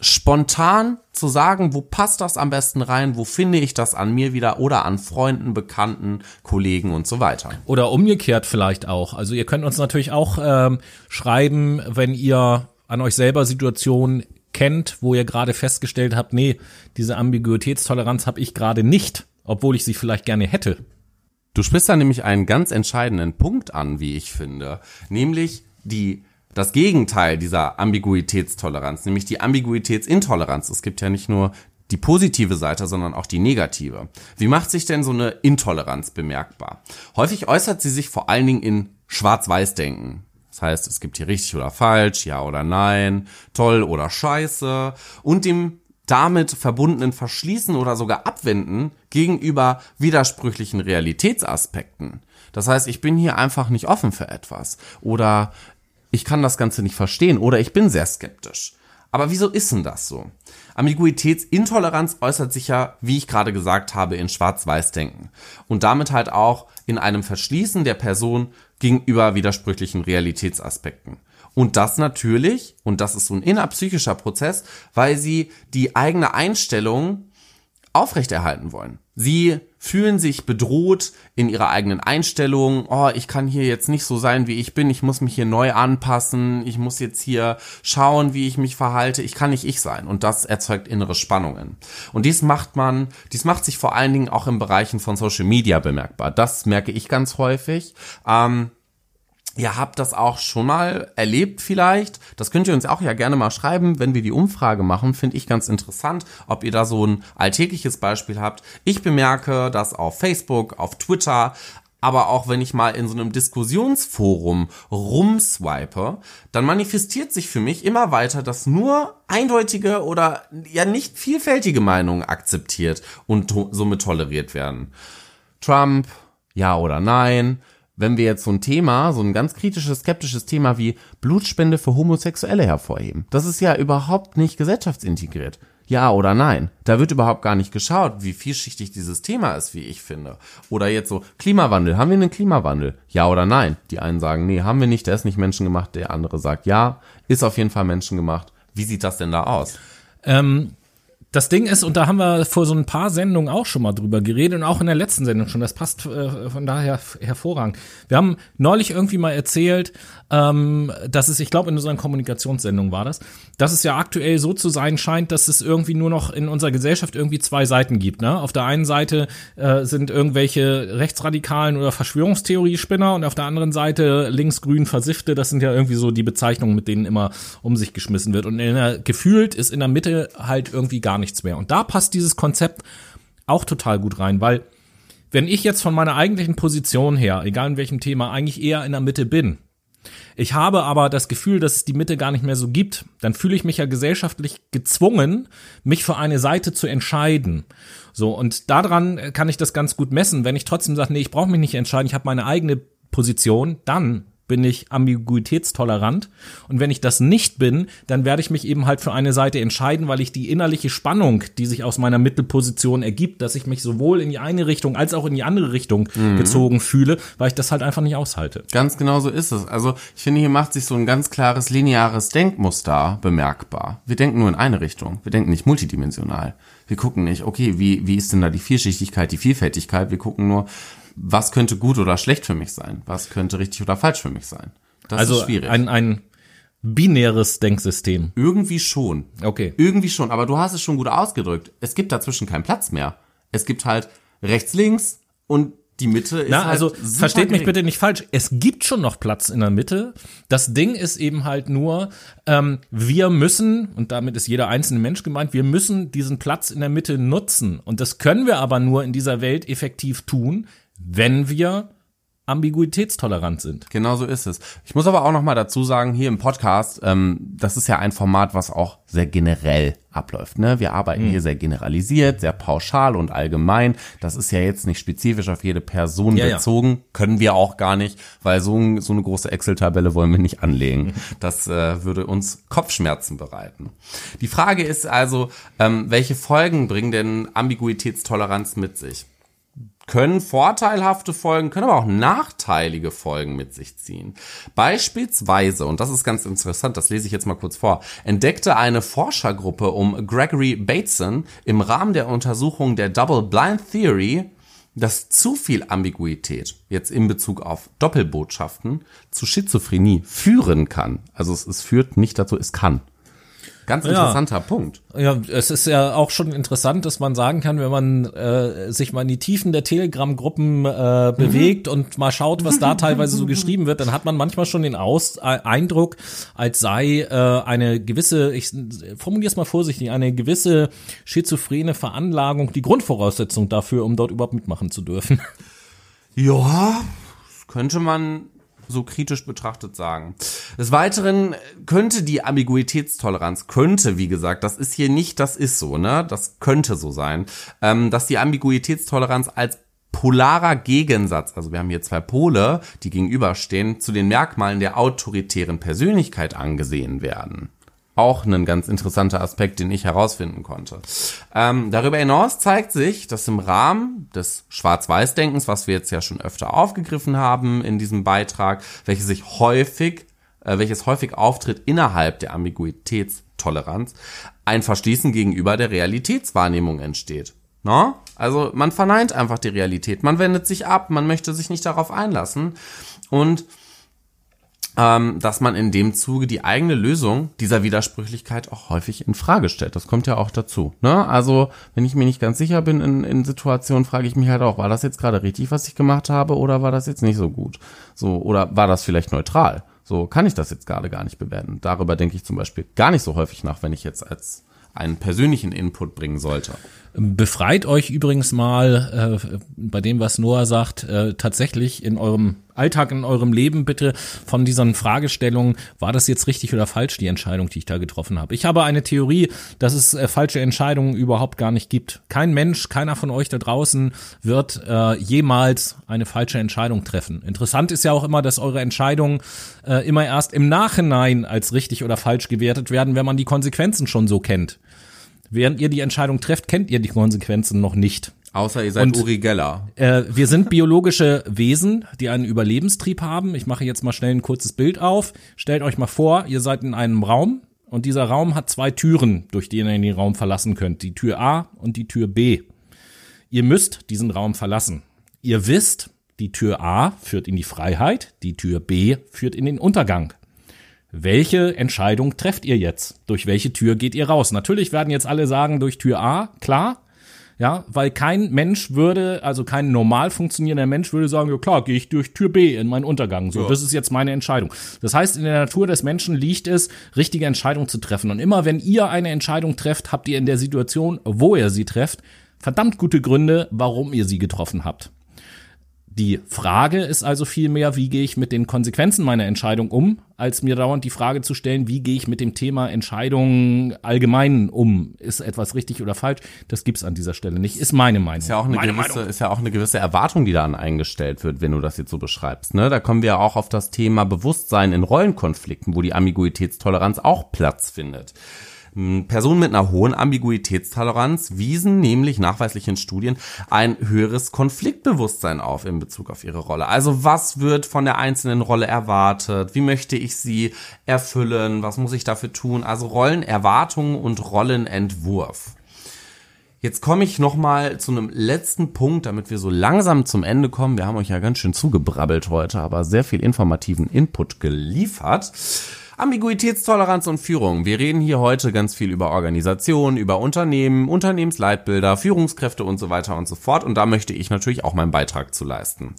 spontan zu sagen, wo passt das am besten rein, wo finde ich das an mir wieder oder an Freunden, Bekannten, Kollegen und so weiter. Oder umgekehrt vielleicht auch. Also ihr könnt uns natürlich auch ähm, schreiben, wenn ihr an euch selber Situationen kennt, wo ihr gerade festgestellt habt, nee, diese Ambiguitätstoleranz habe ich gerade nicht, obwohl ich sie vielleicht gerne hätte. Du sprichst da nämlich einen ganz entscheidenden Punkt an, wie ich finde, nämlich die das Gegenteil dieser Ambiguitätstoleranz, nämlich die Ambiguitätsintoleranz. Es gibt ja nicht nur die positive Seite, sondern auch die negative. Wie macht sich denn so eine Intoleranz bemerkbar? Häufig äußert sie sich vor allen Dingen in Schwarz-Weiß-Denken. Das heißt, es gibt hier richtig oder falsch, ja oder nein, toll oder scheiße und dem damit verbundenen Verschließen oder sogar Abwenden gegenüber widersprüchlichen Realitätsaspekten. Das heißt, ich bin hier einfach nicht offen für etwas oder ich kann das Ganze nicht verstehen oder ich bin sehr skeptisch. Aber wieso ist denn das so? Ambiguitätsintoleranz äußert sich ja, wie ich gerade gesagt habe, in Schwarz-Weiß-Denken und damit halt auch in einem Verschließen der Person gegenüber widersprüchlichen Realitätsaspekten. Und das natürlich, und das ist so ein innerpsychischer Prozess, weil sie die eigene Einstellung aufrechterhalten wollen. Sie fühlen sich bedroht in ihrer eigenen Einstellung. Oh, ich kann hier jetzt nicht so sein, wie ich bin. Ich muss mich hier neu anpassen. Ich muss jetzt hier schauen, wie ich mich verhalte. Ich kann nicht ich sein. Und das erzeugt innere Spannungen. Und dies macht man, dies macht sich vor allen Dingen auch im Bereichen von Social Media bemerkbar. Das merke ich ganz häufig. Ähm, Ihr habt das auch schon mal erlebt vielleicht. Das könnt ihr uns auch ja gerne mal schreiben, wenn wir die Umfrage machen. Finde ich ganz interessant, ob ihr da so ein alltägliches Beispiel habt. Ich bemerke, dass auf Facebook, auf Twitter, aber auch wenn ich mal in so einem Diskussionsforum rumswipe, dann manifestiert sich für mich immer weiter, dass nur eindeutige oder ja nicht vielfältige Meinungen akzeptiert und somit toleriert werden. Trump, ja oder nein, wenn wir jetzt so ein Thema, so ein ganz kritisches, skeptisches Thema wie Blutspende für Homosexuelle hervorheben. Das ist ja überhaupt nicht gesellschaftsintegriert. Ja oder nein? Da wird überhaupt gar nicht geschaut, wie vielschichtig dieses Thema ist, wie ich finde. Oder jetzt so, Klimawandel. Haben wir einen Klimawandel? Ja oder nein? Die einen sagen, nee, haben wir nicht, der ist nicht menschengemacht. Der andere sagt, ja, ist auf jeden Fall menschengemacht. Wie sieht das denn da aus? Ähm, das Ding ist, und da haben wir vor so ein paar Sendungen auch schon mal drüber geredet und auch in der letzten Sendung schon, das passt äh, von daher hervorragend. Wir haben neulich irgendwie mal erzählt, ähm, dass es, ich glaube, in unserer Kommunikationssendung war das, dass es ja aktuell so zu sein scheint, dass es irgendwie nur noch in unserer Gesellschaft irgendwie zwei Seiten gibt. Ne? Auf der einen Seite äh, sind irgendwelche rechtsradikalen oder Verschwörungstheorie-Spinner und auf der anderen Seite linksgrün Versiffte. Das sind ja irgendwie so die Bezeichnungen, mit denen immer um sich geschmissen wird. Und in der, gefühlt ist in der Mitte halt irgendwie gar nichts mehr. Und da passt dieses Konzept auch total gut rein, weil wenn ich jetzt von meiner eigentlichen Position her, egal in welchem Thema, eigentlich eher in der Mitte bin, ich habe aber das Gefühl, dass es die Mitte gar nicht mehr so gibt, dann fühle ich mich ja gesellschaftlich gezwungen, mich für eine Seite zu entscheiden. So, und daran kann ich das ganz gut messen. Wenn ich trotzdem sage, nee, ich brauche mich nicht entscheiden, ich habe meine eigene Position, dann bin ich ambiguitätstolerant. Und wenn ich das nicht bin, dann werde ich mich eben halt für eine Seite entscheiden, weil ich die innerliche Spannung, die sich aus meiner Mittelposition ergibt, dass ich mich sowohl in die eine Richtung als auch in die andere Richtung mhm. gezogen fühle, weil ich das halt einfach nicht aushalte. Ganz genau so ist es. Also ich finde, hier macht sich so ein ganz klares lineares Denkmuster bemerkbar. Wir denken nur in eine Richtung. Wir denken nicht multidimensional. Wir gucken nicht, okay, wie, wie ist denn da die Vielschichtigkeit, die Vielfältigkeit? Wir gucken nur, was könnte gut oder schlecht für mich sein? Was könnte richtig oder falsch für mich sein? Das also ist schwierig. Ein, ein binäres Denksystem. Irgendwie schon. Okay. Irgendwie schon, aber du hast es schon gut ausgedrückt. Es gibt dazwischen keinen Platz mehr. Es gibt halt rechts, links und die Mitte ist Na, halt also versteht mich bitte nicht falsch. Es gibt schon noch Platz in der Mitte. Das Ding ist eben halt nur, ähm, wir müssen, und damit ist jeder einzelne Mensch gemeint, wir müssen diesen Platz in der Mitte nutzen. Und das können wir aber nur in dieser Welt effektiv tun, wenn wir ambiguitätstolerant sind. Genau so ist es. Ich muss aber auch noch mal dazu sagen, hier im Podcast, ähm, das ist ja ein Format, was auch sehr generell abläuft. Ne? Wir arbeiten mhm. hier sehr generalisiert, sehr pauschal und allgemein. Das ist ja jetzt nicht spezifisch auf jede Person ja, bezogen. Ja. Können wir auch gar nicht, weil so, so eine große Excel-Tabelle wollen wir nicht anlegen. Das äh, würde uns Kopfschmerzen bereiten. Die Frage ist also, ähm, welche Folgen bringt denn Ambiguitätstoleranz mit sich? Können vorteilhafte Folgen, können aber auch nachteilige Folgen mit sich ziehen. Beispielsweise, und das ist ganz interessant, das lese ich jetzt mal kurz vor, entdeckte eine Forschergruppe um Gregory Bateson im Rahmen der Untersuchung der Double Blind Theory, dass zu viel Ambiguität jetzt in Bezug auf Doppelbotschaften zu Schizophrenie führen kann. Also es, es führt nicht dazu, es kann. Ganz interessanter ja. Punkt. Ja, es ist ja auch schon interessant, dass man sagen kann, wenn man äh, sich mal in die Tiefen der Telegram-Gruppen äh, bewegt mhm. und mal schaut, was da teilweise so geschrieben wird, dann hat man manchmal schon den Aus äh, Eindruck, als sei äh, eine gewisse, ich formuliere es mal vorsichtig, eine gewisse schizophrene Veranlagung die Grundvoraussetzung dafür, um dort überhaupt mitmachen zu dürfen. Ja, könnte man so kritisch betrachtet sagen. Des Weiteren könnte die Ambiguitätstoleranz, könnte, wie gesagt, das ist hier nicht, das ist so, ne? Das könnte so sein, ähm, dass die Ambiguitätstoleranz als polarer Gegensatz, also wir haben hier zwei Pole, die gegenüberstehen, zu den Merkmalen der autoritären Persönlichkeit angesehen werden auch ein ganz interessanter Aspekt, den ich herausfinden konnte. Ähm, darüber hinaus zeigt sich, dass im Rahmen des Schwarz-Weiß-Denkens, was wir jetzt ja schon öfter aufgegriffen haben in diesem Beitrag, welches sich häufig, äh, welches häufig auftritt innerhalb der Ambiguitätstoleranz, ein Verschließen gegenüber der Realitätswahrnehmung entsteht. No? Also man verneint einfach die Realität, man wendet sich ab, man möchte sich nicht darauf einlassen und dass man in dem Zuge die eigene Lösung dieser Widersprüchlichkeit auch häufig in Frage stellt. Das kommt ja auch dazu. Ne? Also, wenn ich mir nicht ganz sicher bin in, in Situationen, frage ich mich halt auch, war das jetzt gerade richtig, was ich gemacht habe, oder war das jetzt nicht so gut? So, oder war das vielleicht neutral? So, kann ich das jetzt gerade gar nicht bewerten. Darüber denke ich zum Beispiel gar nicht so häufig nach, wenn ich jetzt als einen persönlichen Input bringen sollte. Befreit euch übrigens mal äh, bei dem, was Noah sagt, äh, tatsächlich in eurem Alltag, in eurem Leben bitte von diesen Fragestellungen, war das jetzt richtig oder falsch, die Entscheidung, die ich da getroffen habe. Ich habe eine Theorie, dass es äh, falsche Entscheidungen überhaupt gar nicht gibt. Kein Mensch, keiner von euch da draußen wird äh, jemals eine falsche Entscheidung treffen. Interessant ist ja auch immer, dass eure Entscheidungen äh, immer erst im Nachhinein als richtig oder falsch gewertet werden, wenn man die Konsequenzen schon so kennt. Während ihr die Entscheidung trefft, kennt ihr die Konsequenzen noch nicht. Außer ihr seid und, Uri Geller. Äh, wir sind biologische Wesen, die einen Überlebenstrieb haben. Ich mache jetzt mal schnell ein kurzes Bild auf. Stellt euch mal vor, ihr seid in einem Raum und dieser Raum hat zwei Türen, durch die ihr in den Raum verlassen könnt. Die Tür A und die Tür B. Ihr müsst diesen Raum verlassen. Ihr wisst, Die Tür A führt in die Freiheit, die Tür B führt in den Untergang. Welche Entscheidung trefft ihr jetzt? Durch welche Tür geht ihr raus? Natürlich werden jetzt alle sagen, durch Tür A, klar. Ja, weil kein Mensch würde, also kein normal funktionierender Mensch würde sagen, ja klar, gehe ich durch Tür B in meinen Untergang. So, ja. das ist jetzt meine Entscheidung. Das heißt, in der Natur des Menschen liegt es, richtige Entscheidungen zu treffen. Und immer wenn ihr eine Entscheidung trefft, habt ihr in der Situation, wo ihr sie trefft, verdammt gute Gründe, warum ihr sie getroffen habt. Die Frage ist also vielmehr, wie gehe ich mit den Konsequenzen meiner Entscheidung um, als mir dauernd die Frage zu stellen, wie gehe ich mit dem Thema Entscheidungen allgemein um? Ist etwas richtig oder falsch? Das gibt's an dieser Stelle nicht. Ist meine Meinung. Ist ja auch eine, meine gewisse, ist ja auch eine gewisse Erwartung, die dann eingestellt wird, wenn du das jetzt so beschreibst. Ne? Da kommen wir auch auf das Thema Bewusstsein in Rollenkonflikten, wo die Ambiguitätstoleranz auch Platz findet. Personen mit einer hohen Ambiguitätstoleranz wiesen nämlich nachweislich in Studien ein höheres Konfliktbewusstsein auf in Bezug auf ihre Rolle. Also was wird von der einzelnen Rolle erwartet? Wie möchte ich sie erfüllen? Was muss ich dafür tun? Also Rollenerwartungen und Rollenentwurf. Jetzt komme ich noch mal zu einem letzten Punkt, damit wir so langsam zum Ende kommen. Wir haben euch ja ganz schön zugebrabbelt heute, aber sehr viel informativen Input geliefert. Ambiguitätstoleranz und Führung. Wir reden hier heute ganz viel über Organisationen, über Unternehmen, Unternehmensleitbilder, Führungskräfte und so weiter und so fort. Und da möchte ich natürlich auch meinen Beitrag zu leisten.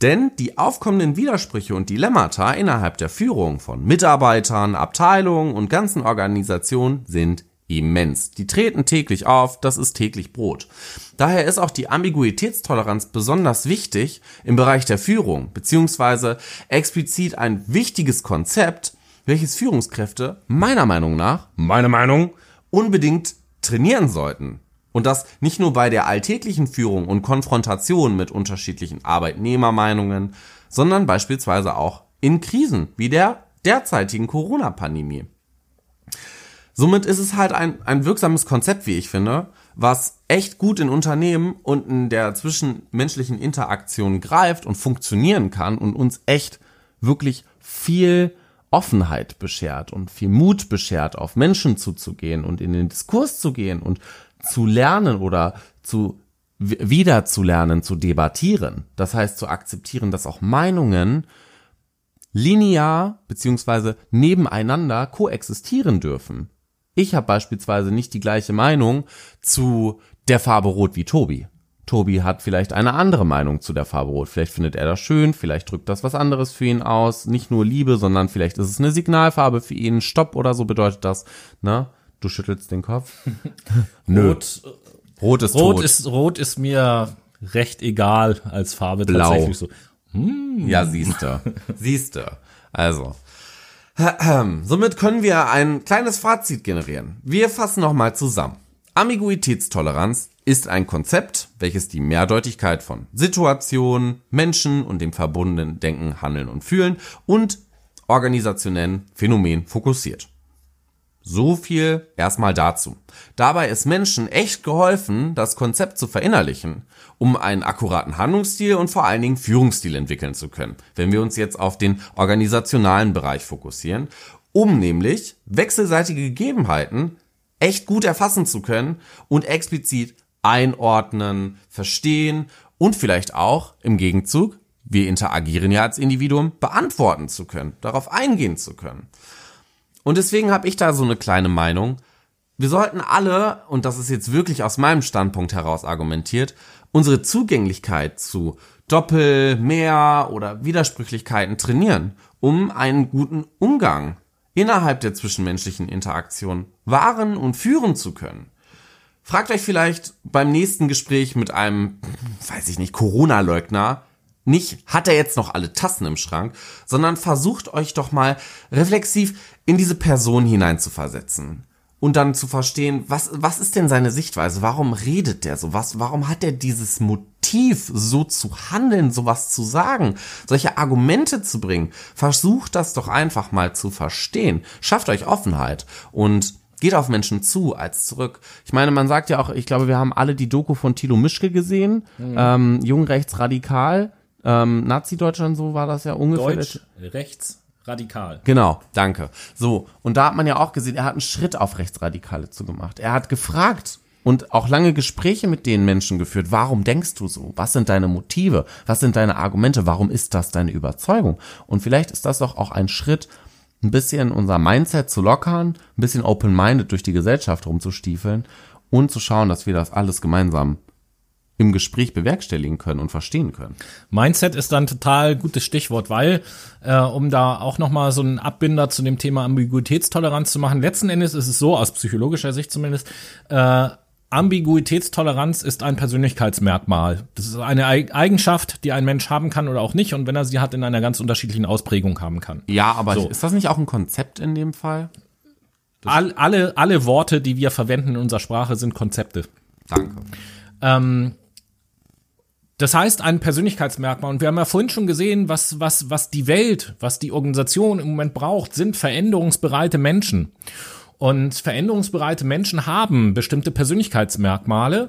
Denn die aufkommenden Widersprüche und Dilemmata innerhalb der Führung von Mitarbeitern, Abteilungen und ganzen Organisationen sind immens. Die treten täglich auf, das ist täglich Brot. Daher ist auch die Ambiguitätstoleranz besonders wichtig im Bereich der Führung, beziehungsweise explizit ein wichtiges Konzept, welches Führungskräfte meiner Meinung nach, meine Meinung, unbedingt trainieren sollten. Und das nicht nur bei der alltäglichen Führung und Konfrontation mit unterschiedlichen Arbeitnehmermeinungen, sondern beispielsweise auch in Krisen wie der derzeitigen Corona-Pandemie. Somit ist es halt ein, ein wirksames Konzept, wie ich finde, was echt gut in Unternehmen und in der zwischenmenschlichen Interaktion greift und funktionieren kann und uns echt wirklich viel Offenheit beschert und viel Mut beschert, auf Menschen zuzugehen und in den Diskurs zu gehen und zu lernen oder zu wieder zu lernen, zu debattieren. Das heißt zu akzeptieren, dass auch Meinungen linear beziehungsweise nebeneinander koexistieren dürfen. Ich habe beispielsweise nicht die gleiche Meinung zu der Farbe Rot wie Tobi. Tobi hat vielleicht eine andere Meinung zu der Farbe Rot. Vielleicht findet er das schön, vielleicht drückt das was anderes für ihn aus. Nicht nur Liebe, sondern vielleicht ist es eine Signalfarbe für ihn. Stopp oder so bedeutet das. Ne? Du schüttelst den Kopf. Nö. Rot, Rot ist Rot tot. ist Rot ist mir recht egal als Farbe Blau. tatsächlich so. Hm. Ja, siehste. siehste. Also. Somit können wir ein kleines Fazit generieren. Wir fassen nochmal zusammen. Ambiguitätstoleranz ist ein Konzept, welches die Mehrdeutigkeit von Situationen, Menschen und dem verbundenen Denken, Handeln und Fühlen und organisationellen Phänomen fokussiert. So viel erstmal dazu. Dabei ist Menschen echt geholfen, das Konzept zu verinnerlichen, um einen akkuraten Handlungsstil und vor allen Dingen Führungsstil entwickeln zu können, wenn wir uns jetzt auf den organisationalen Bereich fokussieren, um nämlich wechselseitige Gegebenheiten echt gut erfassen zu können und explizit einordnen, verstehen und vielleicht auch im Gegenzug, wir interagieren ja als Individuum, beantworten zu können, darauf eingehen zu können. Und deswegen habe ich da so eine kleine Meinung. Wir sollten alle, und das ist jetzt wirklich aus meinem Standpunkt heraus argumentiert, unsere Zugänglichkeit zu Doppel, Mehr oder Widersprüchlichkeiten trainieren, um einen guten Umgang innerhalb der zwischenmenschlichen Interaktion wahren und führen zu können. Fragt euch vielleicht beim nächsten Gespräch mit einem, weiß ich nicht, Corona-Leugner, nicht, hat er jetzt noch alle Tassen im Schrank, sondern versucht euch doch mal reflexiv in diese Person hineinzuversetzen und dann zu verstehen, was, was ist denn seine Sichtweise? Warum redet der so? Was, warum hat er dieses Motiv? so zu handeln, sowas zu sagen, solche Argumente zu bringen. Versucht das doch einfach mal zu verstehen. Schafft euch Offenheit und geht auf Menschen zu als zurück. Ich meine, man sagt ja auch, ich glaube, wir haben alle die Doku von Thilo Mischke gesehen, mhm. ähm, Jungrechtsradikal, ähm, Nazi-Deutschland, so war das ja ungefähr. Deutsch, rechts, radikal. Genau, danke. So, und da hat man ja auch gesehen, er hat einen Schritt auf Rechtsradikale zugemacht. Er hat gefragt, und auch lange Gespräche mit den Menschen geführt. Warum denkst du so? Was sind deine Motive? Was sind deine Argumente? Warum ist das deine Überzeugung? Und vielleicht ist das doch auch ein Schritt, ein bisschen unser Mindset zu lockern, ein bisschen open-minded durch die Gesellschaft rumzustiefeln und zu schauen, dass wir das alles gemeinsam im Gespräch bewerkstelligen können und verstehen können. Mindset ist dann total gutes Stichwort, weil äh, um da auch noch mal so einen Abbinder zu dem Thema Ambiguitätstoleranz zu machen, letzten Endes ist es so aus psychologischer Sicht zumindest, äh, Ambiguitätstoleranz ist ein Persönlichkeitsmerkmal. Das ist eine Eigenschaft, die ein Mensch haben kann oder auch nicht und wenn er sie hat, in einer ganz unterschiedlichen Ausprägung haben kann. Ja, aber so. ist das nicht auch ein Konzept in dem Fall? All, alle, alle Worte, die wir verwenden in unserer Sprache, sind Konzepte. Danke. Ähm, das heißt, ein Persönlichkeitsmerkmal. Und wir haben ja vorhin schon gesehen, was, was, was die Welt, was die Organisation im Moment braucht, sind veränderungsbereite Menschen. Und veränderungsbereite Menschen haben bestimmte Persönlichkeitsmerkmale,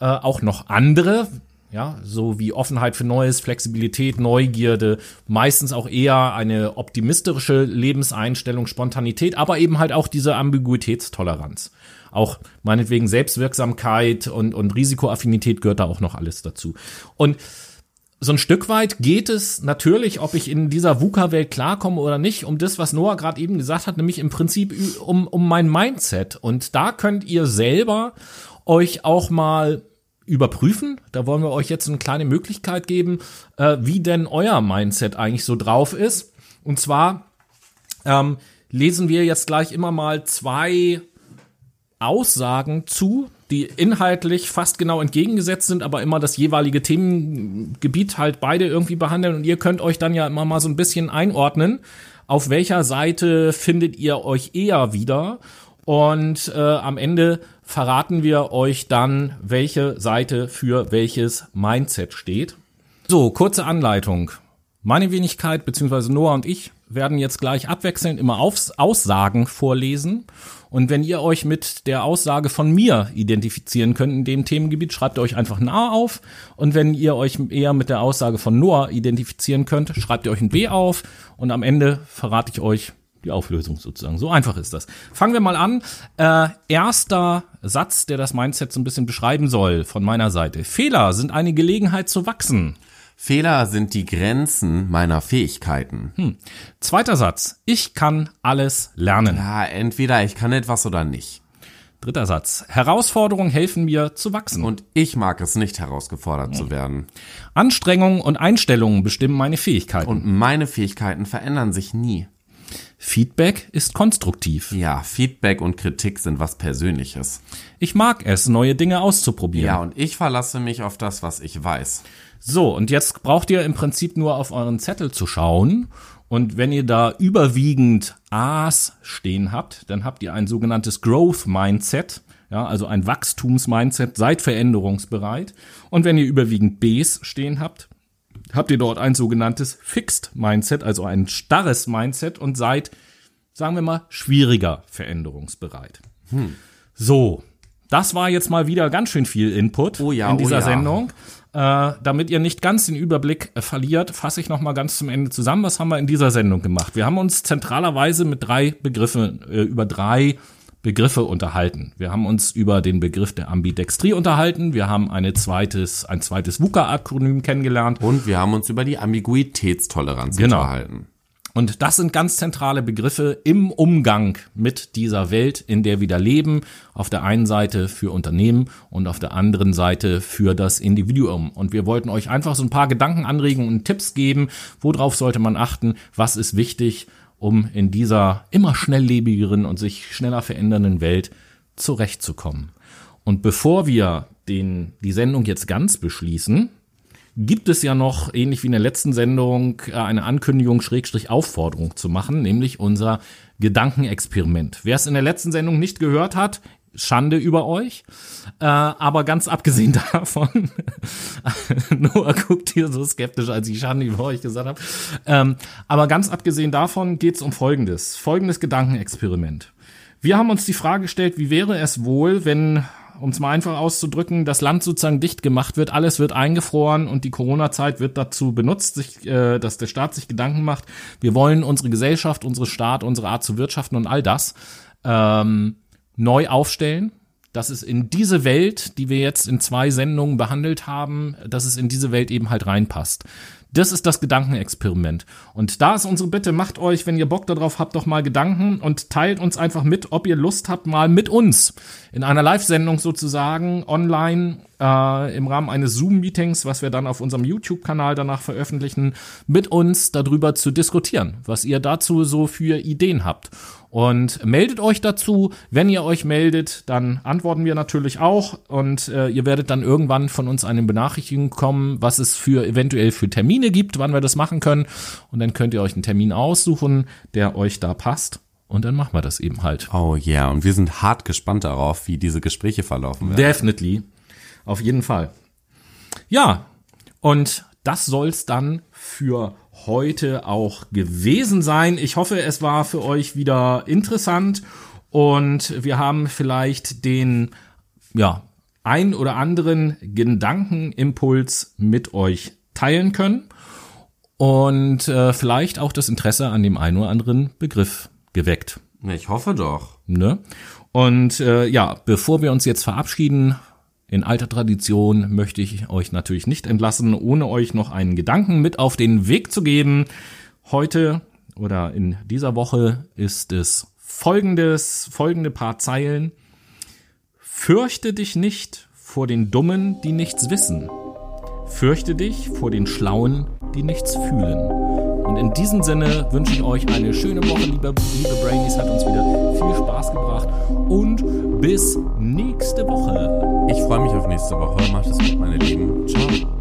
äh, auch noch andere, ja, so wie Offenheit für Neues, Flexibilität, Neugierde, meistens auch eher eine optimistische Lebenseinstellung, Spontanität, aber eben halt auch diese Ambiguitätstoleranz. Auch meinetwegen Selbstwirksamkeit und, und Risikoaffinität gehört da auch noch alles dazu. Und so ein Stück weit geht es natürlich, ob ich in dieser VUCA-Welt klarkomme oder nicht, um das, was Noah gerade eben gesagt hat, nämlich im Prinzip um, um mein Mindset. Und da könnt ihr selber euch auch mal überprüfen. Da wollen wir euch jetzt eine kleine Möglichkeit geben, äh, wie denn euer Mindset eigentlich so drauf ist. Und zwar ähm, lesen wir jetzt gleich immer mal zwei Aussagen zu, die inhaltlich fast genau entgegengesetzt sind, aber immer das jeweilige Themengebiet halt beide irgendwie behandeln. Und ihr könnt euch dann ja immer mal so ein bisschen einordnen, auf welcher Seite findet ihr euch eher wieder. Und äh, am Ende verraten wir euch dann, welche Seite für welches Mindset steht. So, kurze Anleitung. Meine Wenigkeit, beziehungsweise Noah und ich, werden jetzt gleich abwechselnd immer Aufs Aussagen vorlesen. Und wenn ihr euch mit der Aussage von mir identifizieren könnt in dem Themengebiet, schreibt ihr euch einfach ein A auf. Und wenn ihr euch eher mit der Aussage von Noah identifizieren könnt, schreibt ihr euch ein B auf. Und am Ende verrate ich euch die Auflösung sozusagen. So einfach ist das. Fangen wir mal an. Äh, erster Satz, der das Mindset so ein bisschen beschreiben soll von meiner Seite. Fehler sind eine Gelegenheit zu wachsen. Fehler sind die Grenzen meiner Fähigkeiten. Hm. Zweiter Satz. Ich kann alles lernen. Ja, entweder ich kann etwas oder nicht. Dritter Satz. Herausforderungen helfen mir zu wachsen. Und ich mag es nicht, herausgefordert hm. zu werden. Anstrengungen und Einstellungen bestimmen meine Fähigkeiten. Und meine Fähigkeiten verändern sich nie. Feedback ist konstruktiv. Ja, Feedback und Kritik sind was Persönliches. Ich mag es, neue Dinge auszuprobieren. Ja, und ich verlasse mich auf das, was ich weiß. So, und jetzt braucht ihr im Prinzip nur auf euren Zettel zu schauen. Und wenn ihr da überwiegend A's stehen habt, dann habt ihr ein sogenanntes Growth Mindset. Ja, also ein Wachstumsmindset, seid veränderungsbereit. Und wenn ihr überwiegend B's stehen habt, habt ihr dort ein sogenanntes Fixed Mindset, also ein starres Mindset und seid, sagen wir mal, schwieriger veränderungsbereit. Hm. So, das war jetzt mal wieder ganz schön viel Input oh ja, in dieser oh ja. Sendung. Äh, damit ihr nicht ganz den Überblick äh, verliert, fasse ich noch mal ganz zum Ende zusammen. Was haben wir in dieser Sendung gemacht? Wir haben uns zentralerweise mit drei Begriffen äh, über drei Begriffe unterhalten. Wir haben uns über den Begriff der Ambidextrie unterhalten. Wir haben eine zweites, ein zweites VUCA-Akronym kennengelernt. Und wir haben uns über die Ambiguitätstoleranz genau. unterhalten. Und das sind ganz zentrale Begriffe im Umgang mit dieser Welt, in der wir da leben. Auf der einen Seite für Unternehmen und auf der anderen Seite für das Individuum. Und wir wollten euch einfach so ein paar Gedankenanregungen und Tipps geben. Worauf sollte man achten? Was ist wichtig, um in dieser immer schnelllebigeren und sich schneller verändernden Welt zurechtzukommen? Und bevor wir den, die Sendung jetzt ganz beschließen, gibt es ja noch, ähnlich wie in der letzten Sendung, äh, eine Ankündigung, Schrägstrich Aufforderung zu machen, nämlich unser Gedankenexperiment. Wer es in der letzten Sendung nicht gehört hat, Schande über euch. Äh, aber ganz abgesehen davon, Noah guckt hier so skeptisch, als ich Schande über euch gesagt habe. Ähm, aber ganz abgesehen davon geht es um Folgendes. Folgendes Gedankenexperiment. Wir haben uns die Frage gestellt, wie wäre es wohl, wenn um es mal einfach auszudrücken, das Land sozusagen dicht gemacht wird, alles wird eingefroren und die Corona-Zeit wird dazu benutzt, sich, äh, dass der Staat sich Gedanken macht, wir wollen unsere Gesellschaft, unsere Staat, unsere Art zu wirtschaften und all das ähm, neu aufstellen, dass es in diese Welt, die wir jetzt in zwei Sendungen behandelt haben, dass es in diese Welt eben halt reinpasst. Das ist das Gedankenexperiment. Und da ist unsere Bitte, macht euch, wenn ihr Bock darauf habt, doch mal Gedanken und teilt uns einfach mit, ob ihr Lust habt, mal mit uns in einer Live-Sendung sozusagen online äh, im Rahmen eines Zoom-Meetings, was wir dann auf unserem YouTube-Kanal danach veröffentlichen, mit uns darüber zu diskutieren, was ihr dazu so für Ideen habt. Und meldet euch dazu. Wenn ihr euch meldet, dann antworten wir natürlich auch. Und äh, ihr werdet dann irgendwann von uns eine Benachrichtigung kommen, was es für eventuell für Termine gibt, wann wir das machen können. Und dann könnt ihr euch einen Termin aussuchen, der euch da passt. Und dann machen wir das eben halt. Oh ja, yeah. und wir sind hart gespannt darauf, wie diese Gespräche verlaufen werden. Definitely. Auf jeden Fall. Ja, und das soll's dann für heute auch gewesen sein. Ich hoffe, es war für euch wieder interessant und wir haben vielleicht den, ja, ein oder anderen Gedankenimpuls mit euch teilen können und äh, vielleicht auch das Interesse an dem einen oder anderen Begriff geweckt. Ich hoffe doch. Ne? Und äh, ja, bevor wir uns jetzt verabschieden, in alter Tradition möchte ich euch natürlich nicht entlassen, ohne euch noch einen Gedanken mit auf den Weg zu geben. Heute oder in dieser Woche ist es folgendes, folgende paar Zeilen. Fürchte dich nicht vor den Dummen, die nichts wissen. Fürchte dich vor den Schlauen, die nichts fühlen. Und in diesem Sinne wünsche ich euch eine schöne Woche, liebe, liebe Brainies. Hat uns wieder viel Spaß gebracht. Und bis nächste Woche. Ich freue mich auf nächste Woche. Macht es gut, meine Lieben. Ciao.